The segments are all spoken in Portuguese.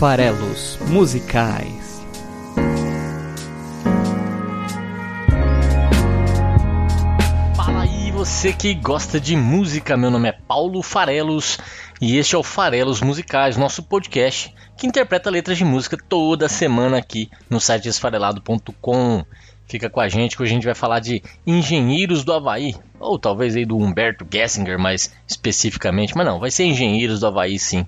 Farelos Musicais. Fala aí, você que gosta de música. Meu nome é Paulo Farelos e este é o Farelos Musicais, nosso podcast que interpreta letras de música toda semana aqui no site esfarelado.com. Fica com a gente que hoje a gente vai falar de Engenheiros do Havaí, ou talvez aí do Humberto Gessinger mais especificamente, mas não, vai ser Engenheiros do Havaí sim.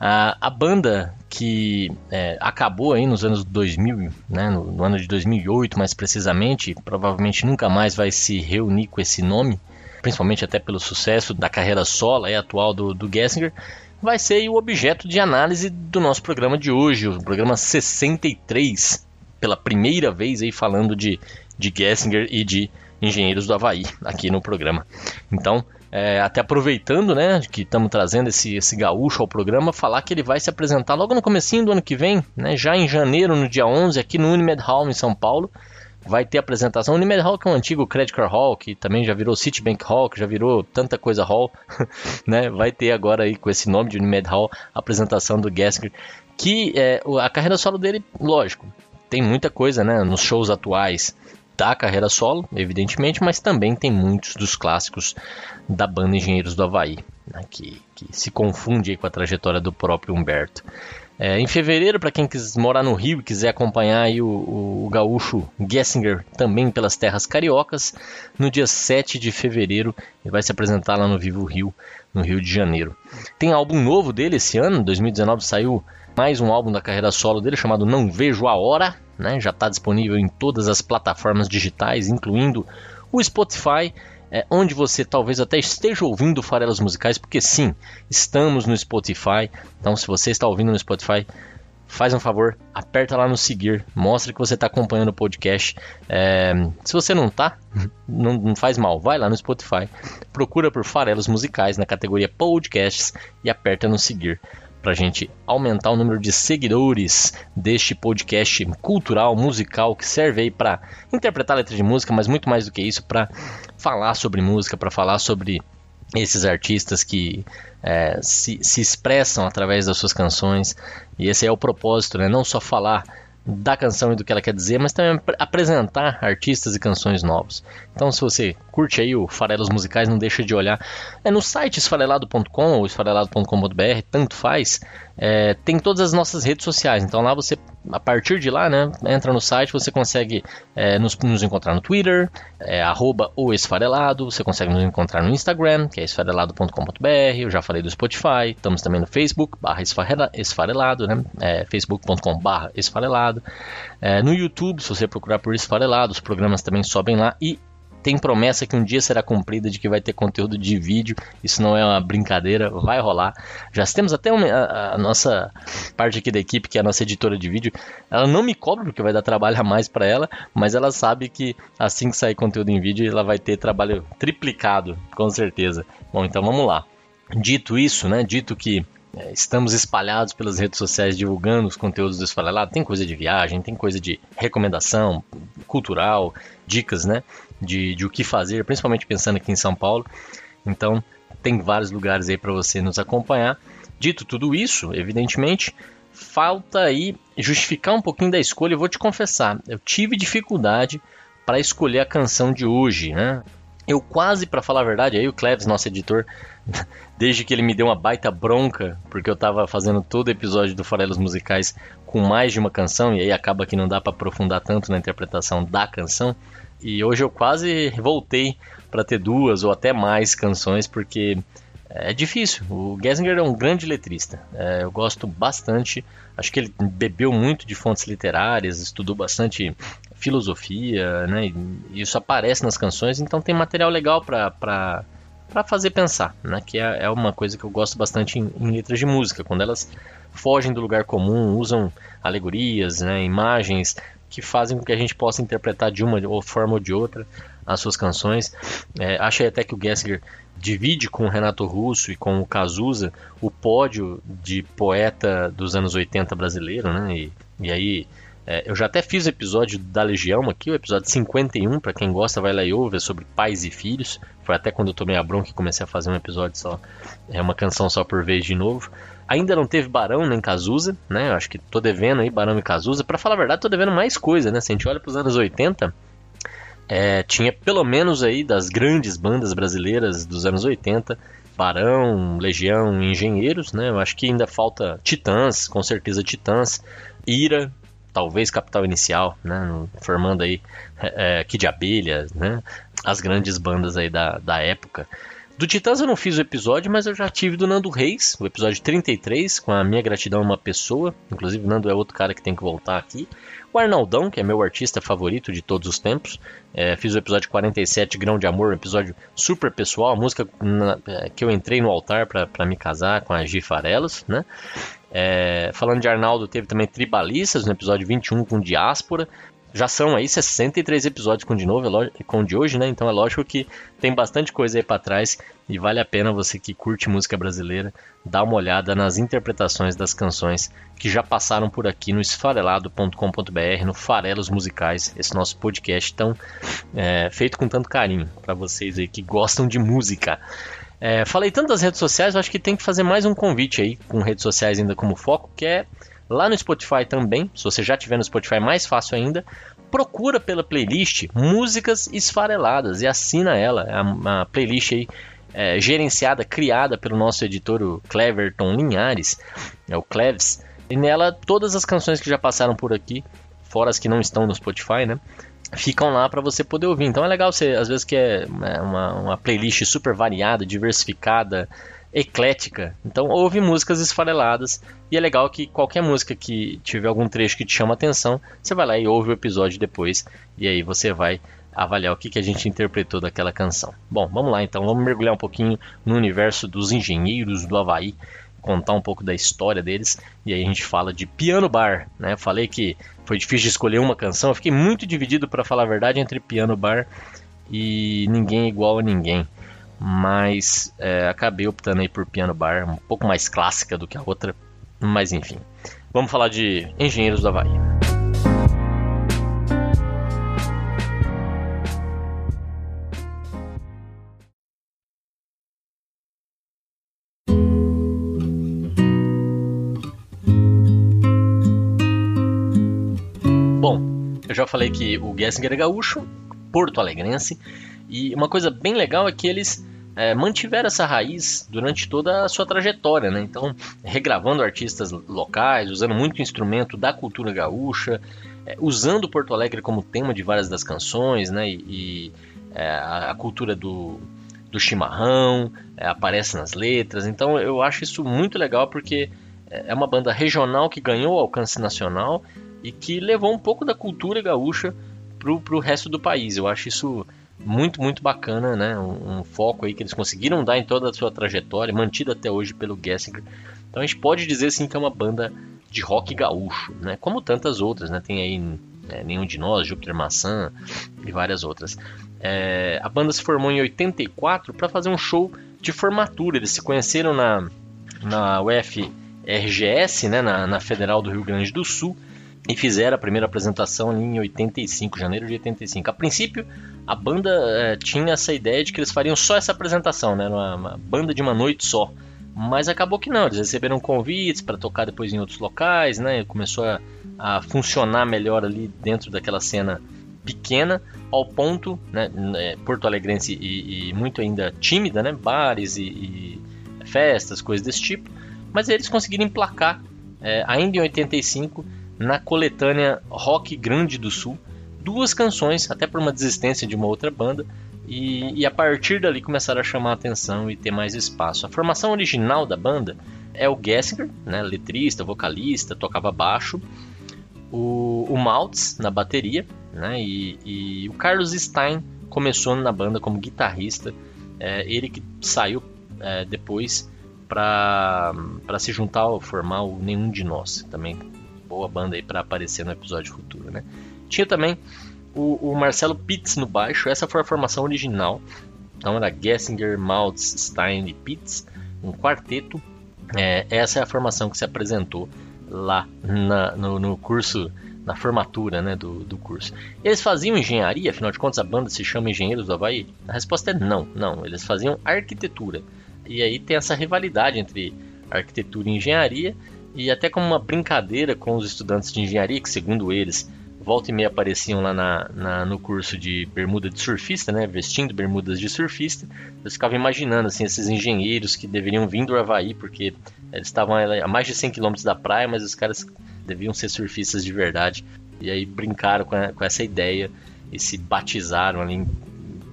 A, a banda que é, acabou aí nos anos 2000, né, no, no, ano de 2008 mais precisamente, provavelmente nunca mais vai se reunir com esse nome, principalmente até pelo sucesso da carreira solo e atual do, do Gessinger, vai ser o objeto de análise do nosso programa de hoje, o programa 63, pela primeira vez aí falando de, de Gessinger e de Engenheiros do Havaí aqui no programa. Então, é, até aproveitando, né, que estamos trazendo esse, esse gaúcho ao programa, falar que ele vai se apresentar logo no comecinho do ano que vem, né, já em janeiro, no dia 11, aqui no Unimed Hall em São Paulo, vai ter apresentação. O Unimed Hall, que é um antigo Credit Card Hall, que também já virou Citibank Hall, que já virou tanta coisa Hall, né? Vai ter agora aí com esse nome de Unimed Hall a apresentação do Gasker, que é, a carreira solo dele, lógico, tem muita coisa, né? Nos shows atuais da carreira solo, evidentemente, mas também tem muitos dos clássicos da banda Engenheiros do Havaí, né? que, que se confunde com a trajetória do próprio Humberto. É, em fevereiro, para quem quiser morar no Rio e quiser acompanhar o, o, o, gaúcho Gessinger também pelas terras cariocas, no dia 7 de fevereiro ele vai se apresentar lá no Vivo Rio, no Rio de Janeiro. Tem álbum novo dele esse ano, 2019 saiu mais um álbum da carreira solo dele chamado Não Vejo a Hora, né? já está disponível em todas as plataformas digitais, incluindo o Spotify é, onde você talvez até esteja ouvindo farelas musicais, porque sim, estamos no Spotify. Então, se você está ouvindo no Spotify, faz um favor, aperta lá no seguir, mostra que você está acompanhando o podcast. É, se você não está, não, não, faz mal, vai lá no Spotify, procura por farelas musicais na categoria podcasts e aperta no seguir para a gente aumentar o número de seguidores deste podcast cultural, musical, que serve aí para interpretar letras de música, mas muito mais do que isso, para falar sobre música, para falar sobre esses artistas que é, se, se expressam através das suas canções. E esse é o propósito, né? não só falar da canção e do que ela quer dizer, mas também apresentar artistas e canções novos. Então, se você curte aí o Farelos Musicais, não deixa de olhar. É no site esfarelado.com ou esfarelado.com.br, tanto faz. É, tem todas as nossas redes sociais. Então lá você, a partir de lá, né, entra no site, você consegue é, nos, nos, encontrar no Twitter, é, arroba o esfarelado, você consegue nos encontrar no Instagram, que é esfarelado.com.br, eu já falei do Spotify, estamos também no Facebook, barra esfarelado, né, é, facebook.com barra esfarelado, é, no YouTube, se você procurar por esfarelado, os programas também sobem lá e tem promessa que um dia será cumprida de que vai ter conteúdo de vídeo. Isso não é uma brincadeira, vai rolar. Já temos até uma, a, a, nossa parte aqui da equipe, que é a nossa editora de vídeo. Ela não me cobra porque vai dar trabalho a mais para ela, mas ela sabe que assim que sair conteúdo em vídeo, ela vai ter trabalho triplicado, com certeza. Bom, então vamos lá. Dito isso, né? Dito que é, estamos espalhados pelas redes sociais divulgando os conteúdos do Esfarelado. Tem coisa de viagem, tem coisa de recomendação cultural, dicas, né? De, de o que fazer, principalmente pensando aqui em São Paulo. Então, tem vários lugares aí para você nos acompanhar. Dito tudo isso, evidentemente, falta aí justificar um pouquinho da escolha. Eu vou te confessar, eu tive dificuldade para escolher a canção de hoje, né? Eu quase, para falar a verdade, aí o Cleves, nosso editor, desde que ele me deu uma baita bronca, porque eu estava fazendo todo o episódio do Farelos Musicais com mais de uma canção, e aí acaba que não dá para aprofundar tanto na interpretação da canção. E hoje eu quase voltei para ter duas ou até mais canções, porque é difícil. O Gessinger é um grande letrista. É, eu gosto bastante. Acho que ele bebeu muito de fontes literárias, estudou bastante filosofia, né? E isso aparece nas canções, então tem material legal para para fazer pensar, né? Que é, é, uma coisa que eu gosto bastante em, em, letras de música, quando elas fogem do lugar comum, usam alegorias, né? Imagens que fazem com que a gente possa interpretar de uma forma ou de outra as suas canções. É, achei até que o Gessinger divide com o Renato Russo e com o Cazuza o pódio de poeta dos anos 80 brasileiro, né? E, e aí É, eu já até fiz o episódio da Legião aqui, o episódio 51, para quem gosta vai lá e ouve, é sobre pais e filhos. Foi até quando eu tomei a bronca e comecei a fazer um episódio só, é uma canção só por vez de novo. Ainda não teve Barão nem Cazuza, né? Eu acho que tô devendo aí Barão e Cazuza. Para falar a verdade, tô devendo mais coisa, né? Se a gente olha pros anos 80, é, tinha pelo menos aí das grandes bandas brasileiras dos anos 80, Barão, Legião, Engenheiros, né? Eu acho que ainda falta Titãs, com certeza Titãs, Ira, talvez Capital Inicial, né? Formando aí é, Kid Abelha, né? As grandes bandas aí da, da época. Do Titãs eu não fiz o episódio, mas eu já tive do Nando Reis, o episódio 33, com a minha gratidão a uma pessoa. Inclusive, o Nando é outro cara que tem que voltar aqui. O Arnaldão, que é meu artista favorito de todos os tempos. É, fiz o episódio 47, Grão de Amor, um episódio super pessoal, a música na, é, que eu entrei no altar para me casar com a Gi Farelos, né? É, falando de Arnaldo, teve também Tribalistas no episódio 21 com Diáspora já são aí 63 episódios com de novo, é com de hoje, né? Então é lógico que tem bastante coisa aí para trás e vale a pena você que curte música brasileira dar uma olhada nas interpretações das canções que já passaram por aqui no esfarelado.com.br, no Farelos Musicais, esse nosso podcast tão é, feito com tanto carinho para vocês aí que gostam de música. É, falei tanto das redes sociais, eu acho que tem que fazer mais um convite aí com redes sociais ainda como foco, que é Lá no Spotify também, se você já tiver no Spotify, mais fácil ainda. Procura pela playlist Músicas Esfareladas e assina ela. É uma playlist aí é, gerenciada, criada pelo nosso editor o Cleverton Linhares, é o Cleves. E nela todas as canções que já passaram por aqui, fora as que não estão no Spotify, né? Ficam lá para você poder ouvir. Então é legal você, às vezes, que é uma, uma playlist super variada, diversificada, eclética. Então ouve músicas esfareladas e é legal que qualquer música que tiver algum trecho que te chama atenção, você vai lá e ouve o episódio depois e aí você vai avaliar o que, que a gente interpretou daquela canção. Bom, vamos lá então, vamos mergulhar um pouquinho no universo dos engenheiros do Havaí, contar um pouco da história deles e aí a gente fala de Piano Bar, né? Falei que foi difícil de escolher uma canção, eu fiquei muito dividido para falar a verdade entre Piano Bar e Ninguém Igual a Ninguém mas é, acabei optando aí por Piano Bar, um pouco mais clássica do que a outra, mas enfim. Vamos falar de Engenheiros do Havaí. Bom, eu já falei que o Gessinger é gaúcho, porto alegrense, e uma coisa bem legal é que eles é, mantiveram essa raiz durante toda a sua trajetória, né? Então, regravando artistas locais, usando muito instrumento da cultura gaúcha, é, usando Porto Alegre como tema de várias das canções, né? E, e é, a, cultura do, do chimarrão é, aparece nas letras. Então, eu acho isso muito legal porque é, uma banda regional que ganhou alcance nacional e que levou um pouco da cultura gaúcha para o resto do país. Eu acho isso muito, muito bacana, né? Um, um, foco aí que eles conseguiram dar em toda a sua trajetória, mantido até hoje pelo Gessinger. Então a gente pode dizer sim que é uma banda de rock gaúcho, né? Como tantas outras, né? Tem aí é, Nenhum de Nós, Júpiter Maçã e várias outras. É, a banda se formou em 84 para fazer um show de formatura. Eles se conheceram na, na UFRGS, né? Na, na Federal do Rio Grande do Sul e fizeram a primeira apresentação em 85, janeiro de 85. A princípio, a banda é, tinha essa ideia de que eles fariam só essa apresentação, né, uma, uma banda de uma noite só. Mas acabou que não, eles receberam convites para tocar depois em outros locais, né? Começou a, a funcionar melhor ali dentro daquela cena pequena, ao ponto, né, é, Porto Alegrense e, e, muito ainda tímida, né, bares e, e, festas, coisas desse tipo, mas eles conseguiram emplacar, é, ainda em 85, na coletânea Rock Grande do Sul duas canções, até por uma desistência de uma outra banda, e, e, a partir dali começaram a chamar a atenção e ter mais espaço. A formação original da banda é o Gessinger, né, letrista, vocalista, tocava baixo, o, o Maltz na bateria, né, e, e, o Carlos Stein começou na banda como guitarrista, é, ele que saiu é, depois para se juntar ou formar o Nenhum de Nós, também boa banda aí para aparecer no episódio futuro, né? Tinha também o, o, Marcelo Pitts no baixo, essa foi a formação original. Então era Gessinger, Maltz, Stein e Pitts, um quarteto. É, essa é a formação que se apresentou lá na, no, no, curso na formatura né, do, do curso. Eles faziam engenharia, afinal de contas a banda se chama Engenheiros do Havaí? A resposta é não, não. Eles faziam arquitetura. E aí tem essa rivalidade entre arquitetura e engenharia, e até como uma brincadeira com os estudantes de engenharia, que segundo eles, volta e meia apareciam lá na, na, no curso de bermuda de surfista, né, vestindo bermudas de surfista. Eu ficava imaginando assim, esses engenheiros que deveriam vir do Havaí, porque eles estavam a mais de 100 km da praia, mas os caras deviam ser surfistas de verdade. E aí brincaram com, a, com essa ideia e se batizaram ali em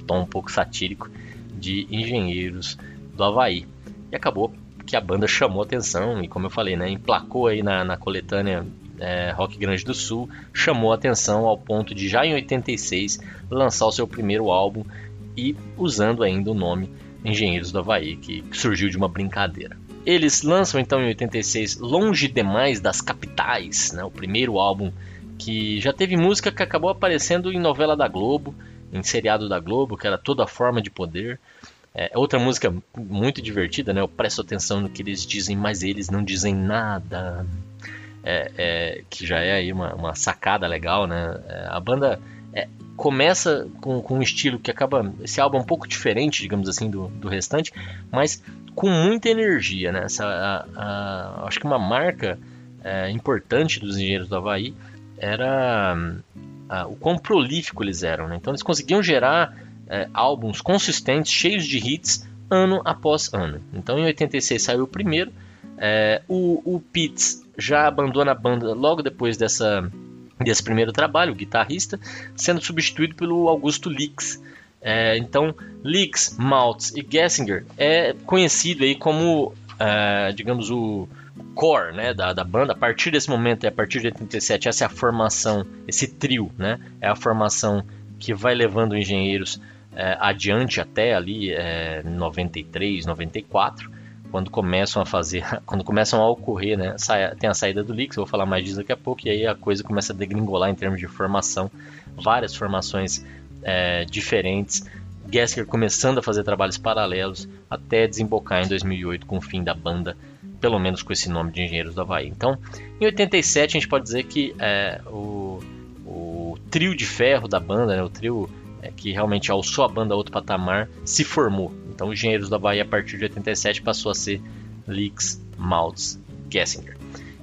tom um pouco satírico de engenheiros do Havaí. E acabou que a banda chamou atenção e, como eu falei, né, emplacou aí na, na coletânea é, Rock Grande do Sul, chamou atenção ao ponto de já em 86 lançar o seu primeiro álbum e usando ainda o nome Engenheiros do Havaí, que surgiu de uma brincadeira. Eles lançam então em 86 Longe Demais das Capitais, né, o primeiro álbum que já teve música que acabou aparecendo em novela da Globo, em seriado da Globo, que era Toda Forma de Poder. É, outra música muito divertida, né? Eu presto atenção no que eles dizem, mas eles não dizem nada. É, é, que já é aí uma, uma sacada legal, né? É, a banda é, começa com, com, um estilo que acaba. Esse álbum é um pouco diferente, digamos assim, do, do restante, mas com muita energia, né? Essa, a, a, acho que uma marca é, importante dos engenheiros do Havaí era a, o quão prolífico eles eram, né? Então eles conseguiam gerar é, álbuns consistentes, cheios de hits, ano após ano. Então em 86 saiu o primeiro. É, o, o Pitts já abandona a banda logo depois dessa, desse primeiro trabalho, o guitarrista, sendo substituído pelo Augusto Lix. É, então, Lix, Maltz e Gessinger é conhecido aí como, é, digamos, o core né, da, da banda. A partir desse momento, a partir de 87, essa é a formação, esse trio, né, é a formação que vai levando engenheiros é, adiante até ali é, 93, 94, quando começam a fazer, quando começam a ocorrer, né, tem a saída do Lix, eu vou falar mais disso daqui a pouco, e aí a coisa começa a degringolar em termos de formação, várias formações é, diferentes, Gesker começando a fazer trabalhos paralelos até desembocar em 2008 com o fim da banda, pelo menos com esse nome de Engenheiros do Havaí. Então, em 87 a gente pode dizer que é, o, o trio de ferro da banda, né, o trio é, que realmente alçou a banda a outro patamar, se formou. Então, Engenheiros da Bahia, a partir de 87, passou a ser Leaks, Maltz, Gessinger.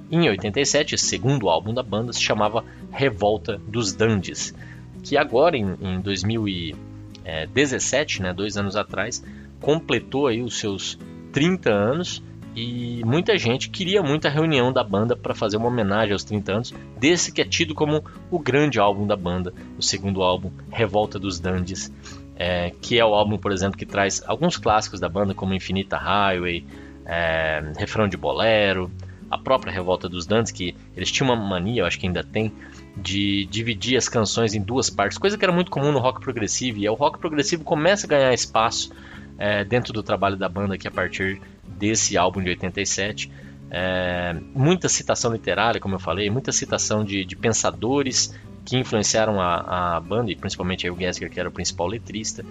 Em 87, o segundo álbum da banda se chamava Revolta dos Dandies, que agora, em, em 2017, né, dois anos atrás, completou aí os seus 30 anos e muita gente queria muito a reunião da banda para fazer uma homenagem aos 30 anos desse que é tido como o grande álbum da banda, o segundo álbum, Revolta dos Dandies, é, que é o álbum, por exemplo, que traz alguns clássicos da banda, como Infinita Highway, é, Refrão de Bolero, a própria Revolta dos Dandies, que eles tinham uma mania, eu acho que ainda tem, de dividir as canções em duas partes, coisa que era muito comum no rock progressivo, e o rock progressivo começa a ganhar espaço é, dentro do trabalho da banda que a partir desse álbum de 87. É, muita citação literária, como eu falei, muita citação de, de pensadores que influenciaram a, a, banda, e principalmente o Gessler, que era o principal letrista.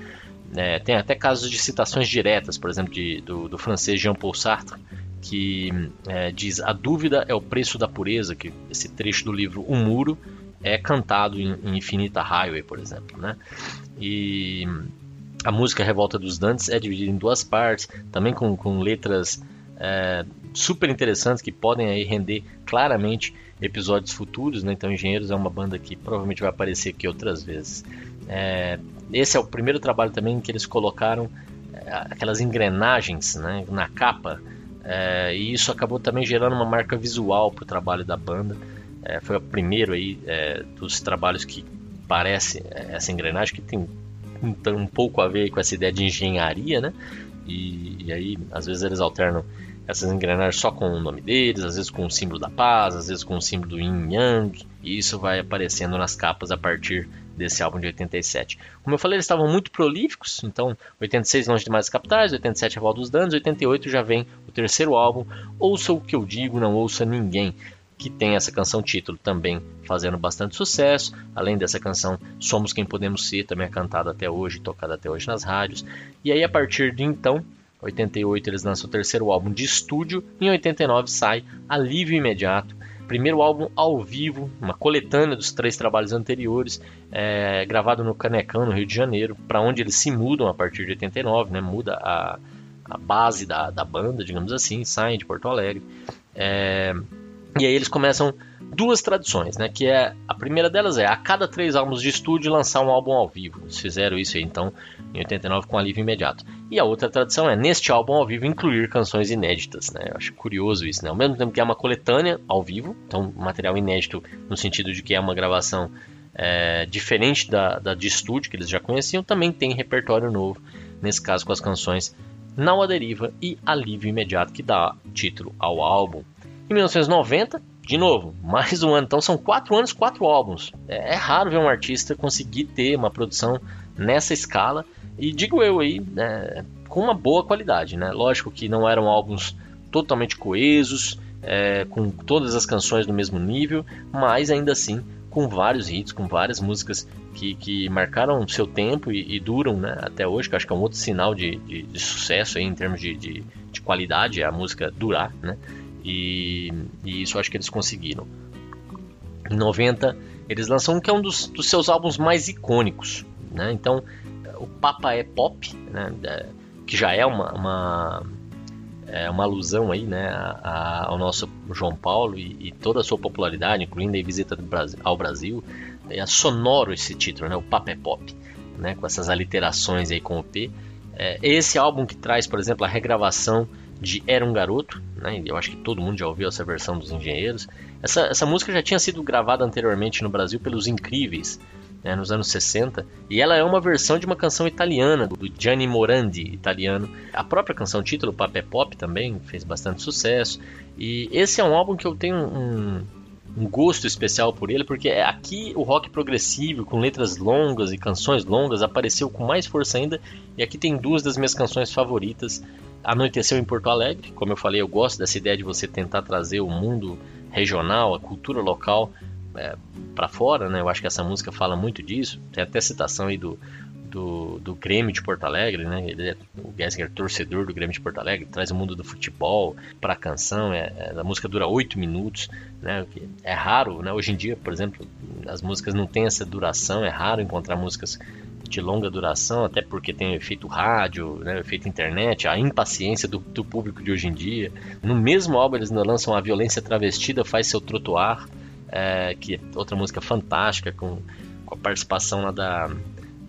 É, tem até casos de citações diretas, por exemplo, de, do, do, francês Jean-Paul Sartre, que é, diz: A dúvida é o preço da pureza, que esse trecho do livro O Muro é cantado em, em Infinita Highway, por exemplo. Né? E a música Revolta dos Dantes é dividida em duas partes, também com, com letras é, super interessantes que podem aí render claramente episódios futuros. Né? Então, Engenheiros é uma banda que provavelmente vai aparecer aqui outras vezes. É, esse é o primeiro trabalho também que eles colocaram é, aquelas engrenagens né, na capa, é, e isso acabou também gerando uma marca visual para o trabalho da banda. É, foi o primeiro aí é, dos trabalhos que parece essa engrenagem que tem um, um pouco a ver com essa ideia de engenharia, né? E, e, aí, às vezes, eles alternam essas engrenagens só com o nome deles, às vezes com o símbolo da paz, às vezes com o símbolo do Yin Yang, e isso vai aparecendo nas capas a partir desse álbum de 87. Como eu falei, eles estavam muito prolíficos, então 86 Longe Demais das Capitais, 87 Revolta dos Danos, 88 já vem o terceiro álbum, Ouça o que eu digo, não ouça ninguém que tem essa canção título também fazendo bastante sucesso. Além dessa canção, Somos Quem Podemos Ser, também é cantada até hoje, tocada até hoje nas rádios. E aí, a partir de então, 88 eles lançam o terceiro álbum de estúdio, em 89 sai Alívio Imediato, primeiro álbum ao vivo, uma coletânea dos três trabalhos anteriores, é, gravado no Canecão, no Rio de Janeiro, para onde eles se mudam a partir de 89, né? Muda a, a base da, da banda, digamos assim, saem de Porto Alegre. É, e aí eles começam duas tradições, né? Que é a primeira delas é a cada três álbuns de estúdio lançar um álbum ao vivo. Eles fizeram isso aí então em 89 com Alívio Imediato. E a outra tradição é neste álbum ao vivo incluir canções inéditas, né? Eu acho curioso isso, né? Ao mesmo tempo que é uma coletânea ao vivo, então material inédito no sentido de que é uma gravação é, diferente da, da de estúdio que eles já conheciam, também tem repertório novo. Nesse caso com as canções Não a Deriva e Alívio Imediato que dá título ao álbum. Em 1990, de novo, mais um ano. Então são quatro anos, quatro álbuns. É, é, raro ver um artista conseguir ter uma produção nessa escala. E digo eu aí, né, com uma boa qualidade. Né? Lógico que não eram álbuns totalmente coesos, é, com todas as canções no mesmo nível, mas ainda assim com vários hits, com várias músicas que, que marcaram seu tempo e, e duram né, até hoje, que acho que é um outro sinal de, de, de sucesso aí, em termos de, de, de qualidade, é a música durar. Né? E, e isso acho que eles conseguiram. Em 90, eles lançam um que é um dos, dos seus álbuns mais icônicos. Né? Então, o Papa é Pop, né? É, que já é uma, uma, é uma alusão aí, né? A, a, ao nosso João Paulo e, e, toda a sua popularidade, incluindo a visita Brasil, ao Brasil. É sonoro esse título, né? o Papa é Pop, né? com essas aliterações aí com o P. É, esse álbum que traz, por exemplo, a regravação de Era um Garoto, né? eu acho que todo mundo já ouviu essa versão dos Engenheiros. Essa, essa música já tinha sido gravada anteriormente no Brasil pelos Incríveis, né, nos anos 60, e ela é uma versão de uma canção italiana, do Gianni Morandi, italiano. A própria canção título, Papé Pop, também fez bastante sucesso. E esse é um álbum que eu tenho um, um gosto especial por ele, porque é aqui o rock progressivo, com letras longas e canções longas, apareceu com mais força ainda. E aqui tem duas das minhas canções favoritas, Anoiteceu em Porto Alegre, como eu falei, eu gosto dessa ideia de você tentar trazer o mundo regional, a cultura local é, para fora, né? Eu acho que essa música fala muito disso. Tem até citação aí do, do, do Grêmio de Porto Alegre, né? Ele é, o Gessinger é torcedor do Grêmio de Porto Alegre, traz o mundo do futebol para a canção. É, é, a música dura oito minutos, né? É raro, né? Hoje em dia, por exemplo, as músicas não têm essa duração. É raro encontrar músicas de longa duração, até porque tem o efeito rádio, né, o efeito internet, a impaciência do, do, público de hoje em dia. No mesmo álbum eles lançam A Violência Travestida Faz Seu Trotuar, é, que é outra música fantástica, com, com a participação lá da,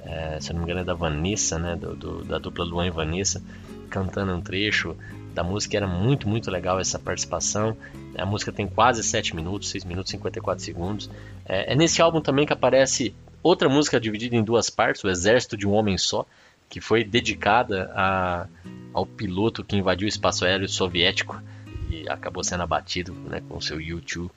é, se não me engano é da Vanessa, né, do, do, da dupla Luan e Vanessa, cantando um trecho da música, era muito, muito legal essa participação. A música tem quase 7 minutos, 6 minutos e 54 segundos. É, é nesse álbum também que aparece outra música dividida em duas partes, O Exército de um Homem Só, que foi dedicada a, ao piloto que invadiu o espaço aéreo soviético e acabou sendo abatido né, com seu YouTube.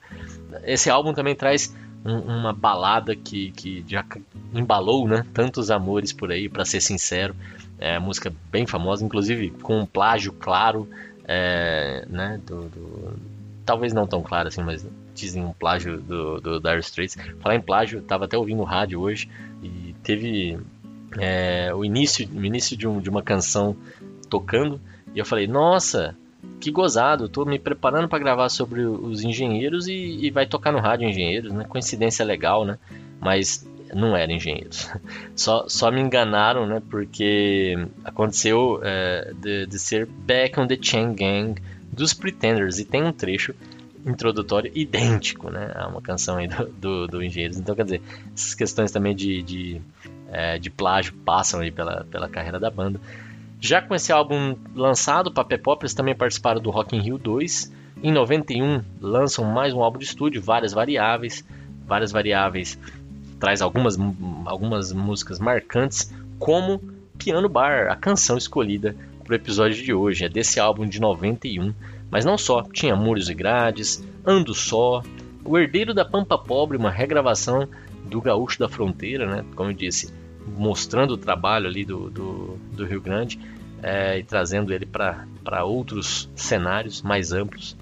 Esse álbum também traz um, uma balada que, que já embalou né, tantos amores por aí, para ser sincero. É música bem famosa, inclusive com um plágio claro, é, né, do, do, talvez não tão claro assim, mas dizem um plágio do, do Dire Straits. Falar em plágio, tava até ouvindo rádio hoje e teve é, o início, o início de, um, de uma canção tocando e eu falei, nossa, que gozado, tô me preparando para gravar sobre os engenheiros e, e, vai tocar no rádio engenheiros, né? Coincidência legal, né? Mas não eram engenheiros. Só, só me enganaram, né? Porque aconteceu é, de, de ser Back on the Chain Gang dos Pretenders e tem um trecho introdutório idêntico, né? A uma canção aí do, do, do Engenheiros. Então, quer dizer, essas questões também de, de, é, de plágio passam aí pela, pela carreira da banda. Já com esse álbum lançado, Papé Pop, eles também participaram do Rock in Rio 2. Em 91, lançam mais um álbum de estúdio, várias variáveis. Várias variáveis traz algumas, algumas músicas marcantes, como Piano Bar, a canção escolhida para o episódio de hoje. É desse álbum de 91 mas não só, tinha Muros e Grades, Ando Só, O Herdeiro da Pampa Pobre, uma regravação do Gaúcho da Fronteira, né? como eu disse, mostrando o trabalho ali do, do, do Rio Grande é, e trazendo ele para outros cenários mais amplos,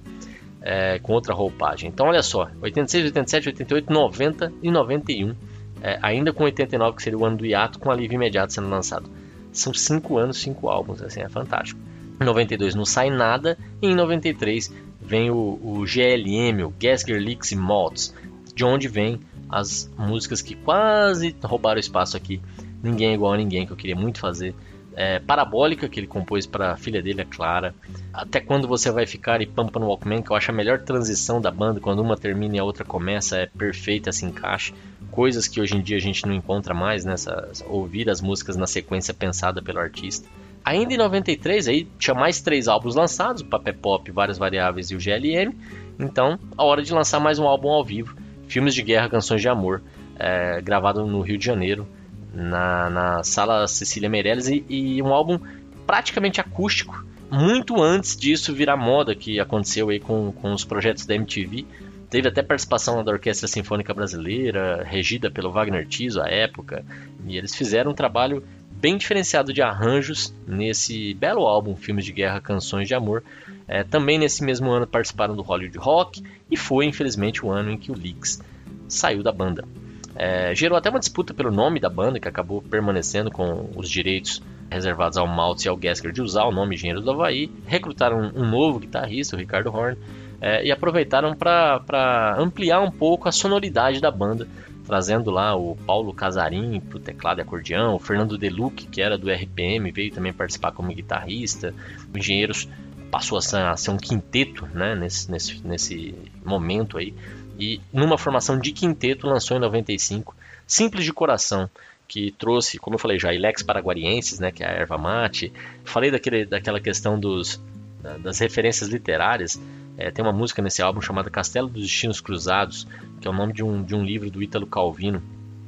é, com outra roupagem. Então, olha só: 86, 87, 88, 90 e 91, é, ainda com 89, que seria o ano do hiato, com alívio imediato sendo lançado. São cinco anos, cinco álbuns, assim, é fantástico. Em 92 não sai nada e em 93 vem o, o GLM, o Gessger Licks e Maltz, de onde vem as músicas que quase roubaram espaço aqui. Ninguém é igual a ninguém, que eu queria muito fazer. É, Parabólica, que ele compôs para a filha dele, a Clara. Até quando você vai ficar e Pampa no Walkman, que eu acho a melhor transição da banda, quando uma termina e a outra começa, é perfeita, se encaixa. Coisas que hoje em dia a gente não encontra mais, nessa, ouvir as músicas na sequência pensada pelo artista. Ainda em 93, aí tinha mais três álbuns lançados, o Papé Pop, Várias Variáveis e o GLM. Então, a hora de lançar mais um álbum ao vivo, Filmes de Guerra, Canções de Amor, é, gravado no Rio de Janeiro, na, na Sala Cecília Meirelles, e, e um álbum praticamente acústico, muito antes disso virar moda que aconteceu aí com, com os projetos da MTV. Teve até participação da Orquestra Sinfônica Brasileira, regida pelo Wagner Tiso à época, e eles fizeram um trabalho bem diferenciado de arranjos nesse belo álbum Filmes de Guerra, Canções de Amor. É, também nesse mesmo ano participaram do Hollywood Rock e foi infelizmente o ano em que o Leaks saiu da banda. É, gerou até uma disputa pelo nome da banda, que acabou permanecendo com os direitos reservados ao Maltz e ao Gasker de usar o nome Engenheiro do Havaí. Recrutaram um, novo guitarrista, o Ricardo Horn, é, e aproveitaram para ampliar um pouco a sonoridade da banda, trazendo lá o Paulo Casarim para o teclado e acordeão, o Fernando Deluc, que era do RPM, veio também participar como guitarrista. O Engenheiros passou a ser, um quinteto né, nesse, nesse, nesse momento aí. E numa formação de quinteto lançou em 95 Simples de Coração, que trouxe, como eu falei já, Ilex Paraguarienses, né, que é a erva mate. Falei daquele, daquela questão dos, das referências literárias. É, tem uma música nesse álbum chamada Castelo dos Destinos Cruzados, que é o nome de um, de um livro do Ítalo Calvino.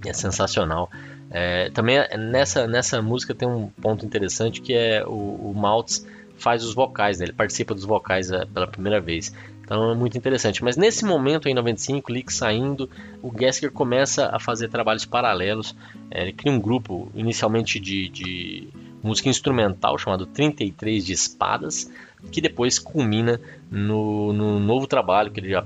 É sensacional. É, também nessa, nessa música tem um ponto interessante que é o, o Maltz faz os vocais, né? ele participa dos vocais é, pela primeira vez. Então é muito interessante. Mas nesse momento, em 95, Lick saindo, o Gesker começa a fazer trabalhos paralelos. É, ele cria um grupo inicialmente de, de música instrumental chamado 33 de Espadas, que depois culmina no, no novo trabalho que ele já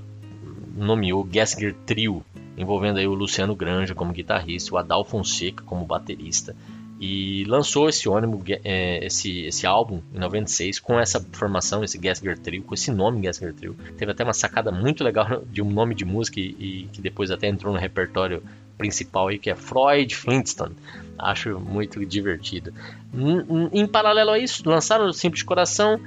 nomeou Gesker Trio, envolvendo aí o Luciano Granja como guitarrista, o Adal Fonseca como baterista e lançou esse ônibus, é, esse, esse álbum em 96 com essa formação, esse Gessger Trio, com esse nome Gessger Trio. Teve até uma sacada muito legal de um nome de música e, e que depois até entrou no repertório principal aí, que é Freud Flintstone. Acho muito divertido. Em, em paralelo a isso, lançaram o Simples Coração,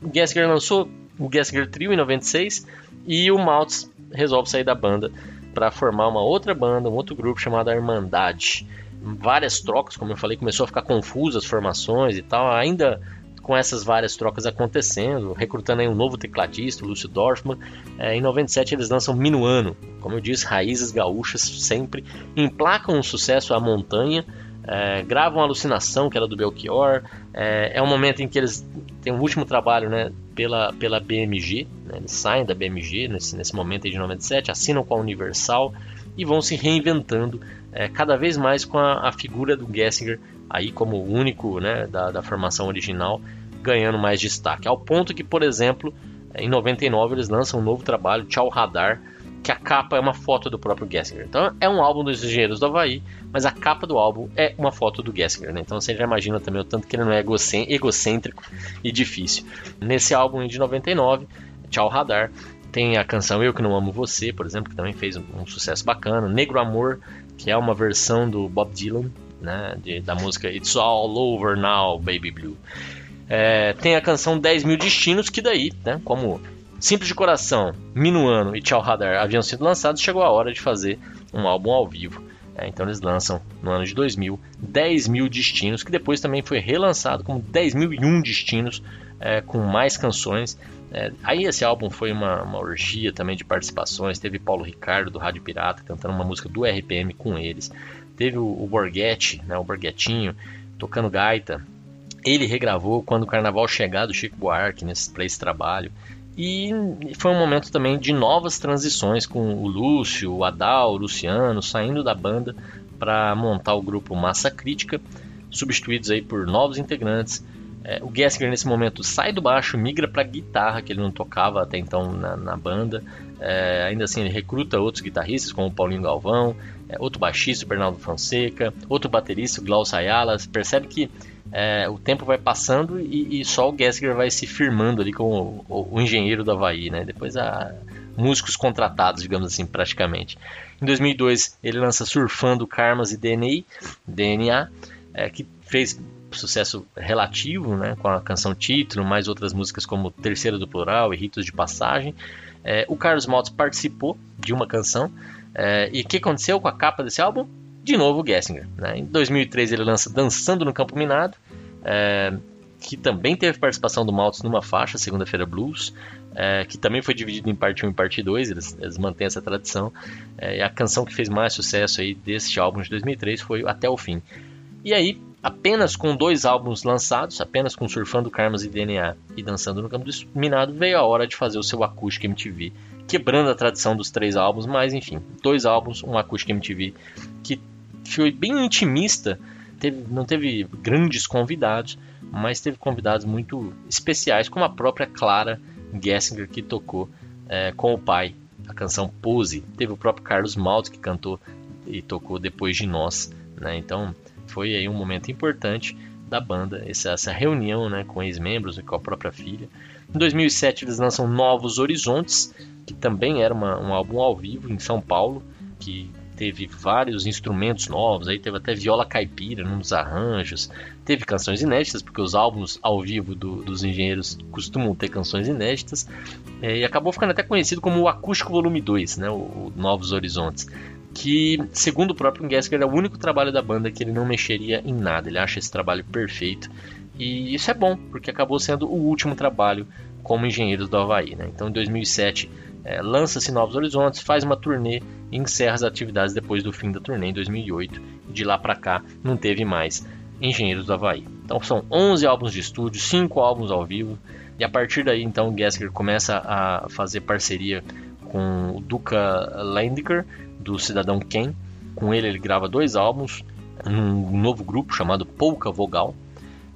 o lançou o Gessger Trio em 96 e o Maltz resolve sair da banda para formar uma outra banda, um outro grupo chamado Irmandade várias trocas, como eu falei, começou a ficar confuso as formações e tal, ainda com essas várias trocas acontecendo, recrutando aí um novo tecladista, o Lúcio Dorfman. É, em 97 eles lançam Minuano, como eu disse, raízes gaúchas sempre, emplacam um sucesso à montanha, é, gravam Alucinação, que era do Belchior. É, é um momento em que eles têm um último trabalho né, pela, pela BMG, né, eles saem da BMG nesse, nesse momento de 97, assinam com a Universal e vão se reinventando é, cada vez mais com a, a, figura do Gessinger aí como o único né, da, da, formação original ganhando mais destaque. Ao ponto que, por exemplo, em 99 eles lançam um novo trabalho, Tchau Radar, que a capa é uma foto do próprio Gessinger. Então é um álbum dos Engenheiros do Havaí, mas a capa do álbum é uma foto do Gessinger. Né? Então você já imagina também o tanto que ele não é egocêntrico e difícil. Nesse álbum de 99, Tchau Radar, tem a canção Eu Que Não Amo Você, por exemplo, que também fez um sucesso bacana. Negro Amor, que é uma versão do Bob Dylan, né, de, da música It's All Over Now, Baby Blue. É, tem a canção 10 Mil Destinos, que daí, né, como Simples de Coração, Minuano e Tchau Radar haviam sido lançados, chegou a hora de fazer um álbum ao vivo. É, então eles lançam no ano de 2000 10 Mil Destinos, que depois também foi relançado como 10 Mil e Um Destinos, é, com mais canções. É, aí esse álbum foi uma, uma, orgia também de participações. Teve Paulo Ricardo do Rádio Pirata cantando uma música do RPM com eles. Teve o, o Borghetti, né, o Borghetinho, tocando gaita. Ele regravou quando o Carnaval chegar do Chico Buarque nesse, pra esse trabalho. E foi um momento também de novas transições com o Lúcio, o Adal, o Luciano saindo da banda para montar o grupo Massa Crítica, substituídos aí por novos integrantes. É, o Gessinger nesse momento sai do baixo, migra para guitarra, que ele não tocava até então na, na banda. É, ainda assim, ele recruta outros guitarristas, como o Paulinho Galvão, é, outro baixista, o Bernardo Fonseca, outro baterista, o Glaucio Ayala. Percebe que é, o tempo vai passando e, e, só o Gessinger vai se firmando ali como o, o, engenheiro do Havaí, né? Depois a músicos contratados, digamos assim, praticamente. Em 2002 ele lança Surfando Karmas e DNA, DNA é, que fez sucesso relativo, né, com a canção título, mais outras músicas como Terceira do Plural e Ritos de Passagem. É, o Carlos Maltz participou de uma canção. É, e o que aconteceu com a capa desse álbum? De novo Gessinger. Né? Em 2003 ele lança Dançando no Campo Minado, é, que também teve participação do Maltz numa faixa, Segunda-feira Blues, é, que também foi dividido em parte 1 e parte 2, eles, eles mantêm essa tradição. É, e a canção que fez mais sucesso aí deste álbum de 2003 foi Até o Fim. E aí, apenas com dois álbuns lançados, apenas com Surfando Karmas e DNA e Dançando no Campo Minado, veio a hora de fazer o seu acústico MTV, quebrando a tradição dos três álbuns, mas enfim, dois álbuns, um acústico MTV que foi bem intimista, teve, não teve grandes convidados, mas teve convidados muito especiais, como a própria Clara Gessinger que tocou é, com o pai a canção Pose. Teve o próprio Carlos Maltz que cantou e tocou depois de nós, né? Então foi aí um momento importante da banda, essa, essa reunião né, com ex-membros e com a própria filha. Em 2007 eles lançam Novos Horizontes, que também era uma, um álbum ao vivo em São Paulo, que teve vários instrumentos novos, aí teve até viola caipira nos arranjos, teve canções inéditas, porque os álbuns ao vivo do, dos engenheiros costumam ter canções inéditas, é, e acabou ficando até conhecido como o Acústico Volume 2, né, o, o Novos Horizontes que, segundo o próprio Gessler, é o único trabalho da banda que ele não mexeria em nada. Ele acha esse trabalho perfeito. E isso é bom, porque acabou sendo o último trabalho como engenheiros do Havaí. Né? Então, em 2007, é, lança-se Novos Horizontes, faz uma turnê e encerra as atividades depois do fim da turnê em 2008. E de lá para cá, não teve mais Engenheiros do Havaí. Então, são 11 álbuns de estúdio, 5 álbuns ao vivo. E a partir daí, então, Gessler começa a fazer parceria com o Duca Landiker, do Cidadão Ken. Com ele, ele grava dois álbuns, num novo grupo chamado Polka Vogal.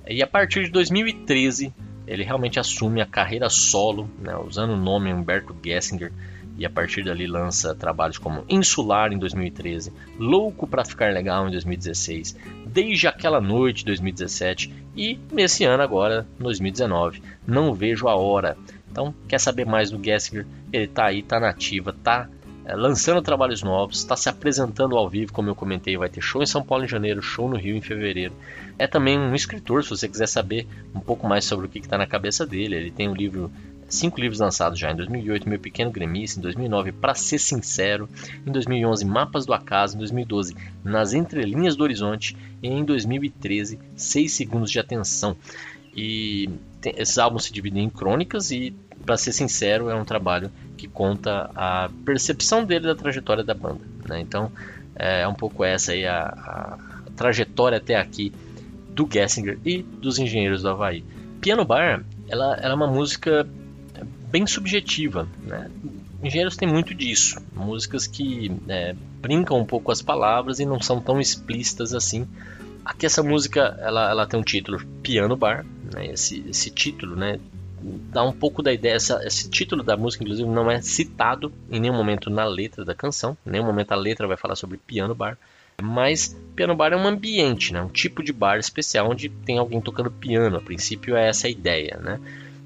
E a partir de 2013, ele realmente assume a carreira solo, né, usando o nome Humberto Gessinger. E a partir dali lança trabalhos como Insular em 2013, Louco para Ficar Legal em 2016, Desde Aquela Noite em 2017 e nesse ano agora, 2019, Não Vejo a Hora. Então, quer saber mais do Gessinger? Ele tá aí, tá nativa, tá é, lançando trabalhos novos, está se apresentando ao vivo, como eu comentei, vai ter show em São Paulo em janeiro, show no Rio em fevereiro. É também um escritor, se você quiser saber um pouco mais sobre o que está na cabeça dele. Ele tem um livro, cinco livros lançados já em 2008, Meu Pequeno Gremista, em 2009, Para Ser Sincero, em 2011, Mapas do Acaso, em 2012, Nas Entrelinhas do Horizonte e em 2013, Seis Segundos de Atenção. E tem, esses álbuns se dividem em crônicas e, para ser sincero, é um trabalho que conta a percepção dele da trajetória da banda. Né? Então, é, é um pouco essa aí a, a, trajetória até aqui do Gessinger e dos Engenheiros do Havaí. Piano Bar, ela, ela é uma música bem subjetiva, né? Engenheiros tem muito disso, músicas que é, brincam um pouco as palavras e não são tão explícitas assim. Aqui essa música ela, ela tem um título Piano Bar, né? esse, esse título né, dá um pouco da ideia. Essa, esse título da música, inclusive, não é citado em nenhum momento na letra da canção. Em nenhum momento a letra vai falar sobre piano bar. Mas piano bar é um ambiente, né? um tipo de bar especial onde tem alguém tocando piano. A princípio é essa a ideia. Né?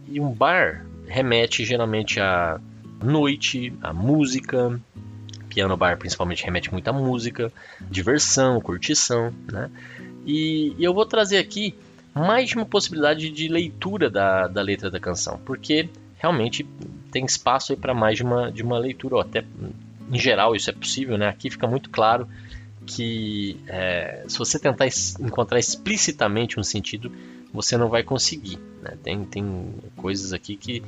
E um bar remete geralmente a noite, a música. Piano bar principalmente remete muito a música, diversão, curtição. Né? E, e eu vou trazer aqui mais de uma possibilidade de leitura da, da letra da canção, porque realmente tem espaço para mais de uma, de uma leitura, ou até em geral isso é possível, né? Aqui fica muito claro que é, se você tentar encontrar explicitamente um sentido, você não vai conseguir. Né? Tem, tem coisas aqui que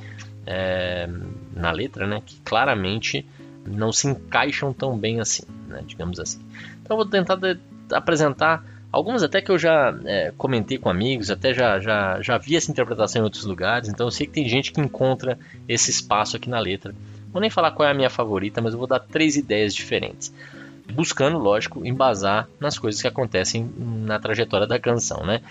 é, na letra, né, que claramente não se encaixam tão bem assim, né, digamos assim. Então eu vou tentar apresentar Algumas até que eu já é, comentei com amigos, até já, já, já vi essa interpretação em outros lugares, então eu sei que tem gente que encontra esse espaço aqui na letra. Vou nem falar qual é a minha favorita, mas eu vou dar três ideias diferentes. Buscando, lógico, embasar nas coisas que acontecem na trajetória da canção, né?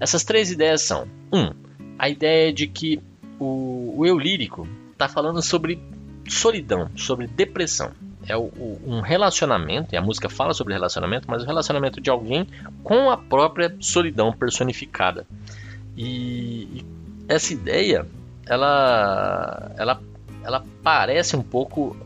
Essas três ideias são: um, a ideia de que o, o eu lírico está falando sobre solidão, sobre depressão. É o, o, um relacionamento, e a música fala sobre relacionamento, mas o relacionamento de alguém com a própria solidão personificada. E, e essa ideia, ela, ela, ela parece um pouco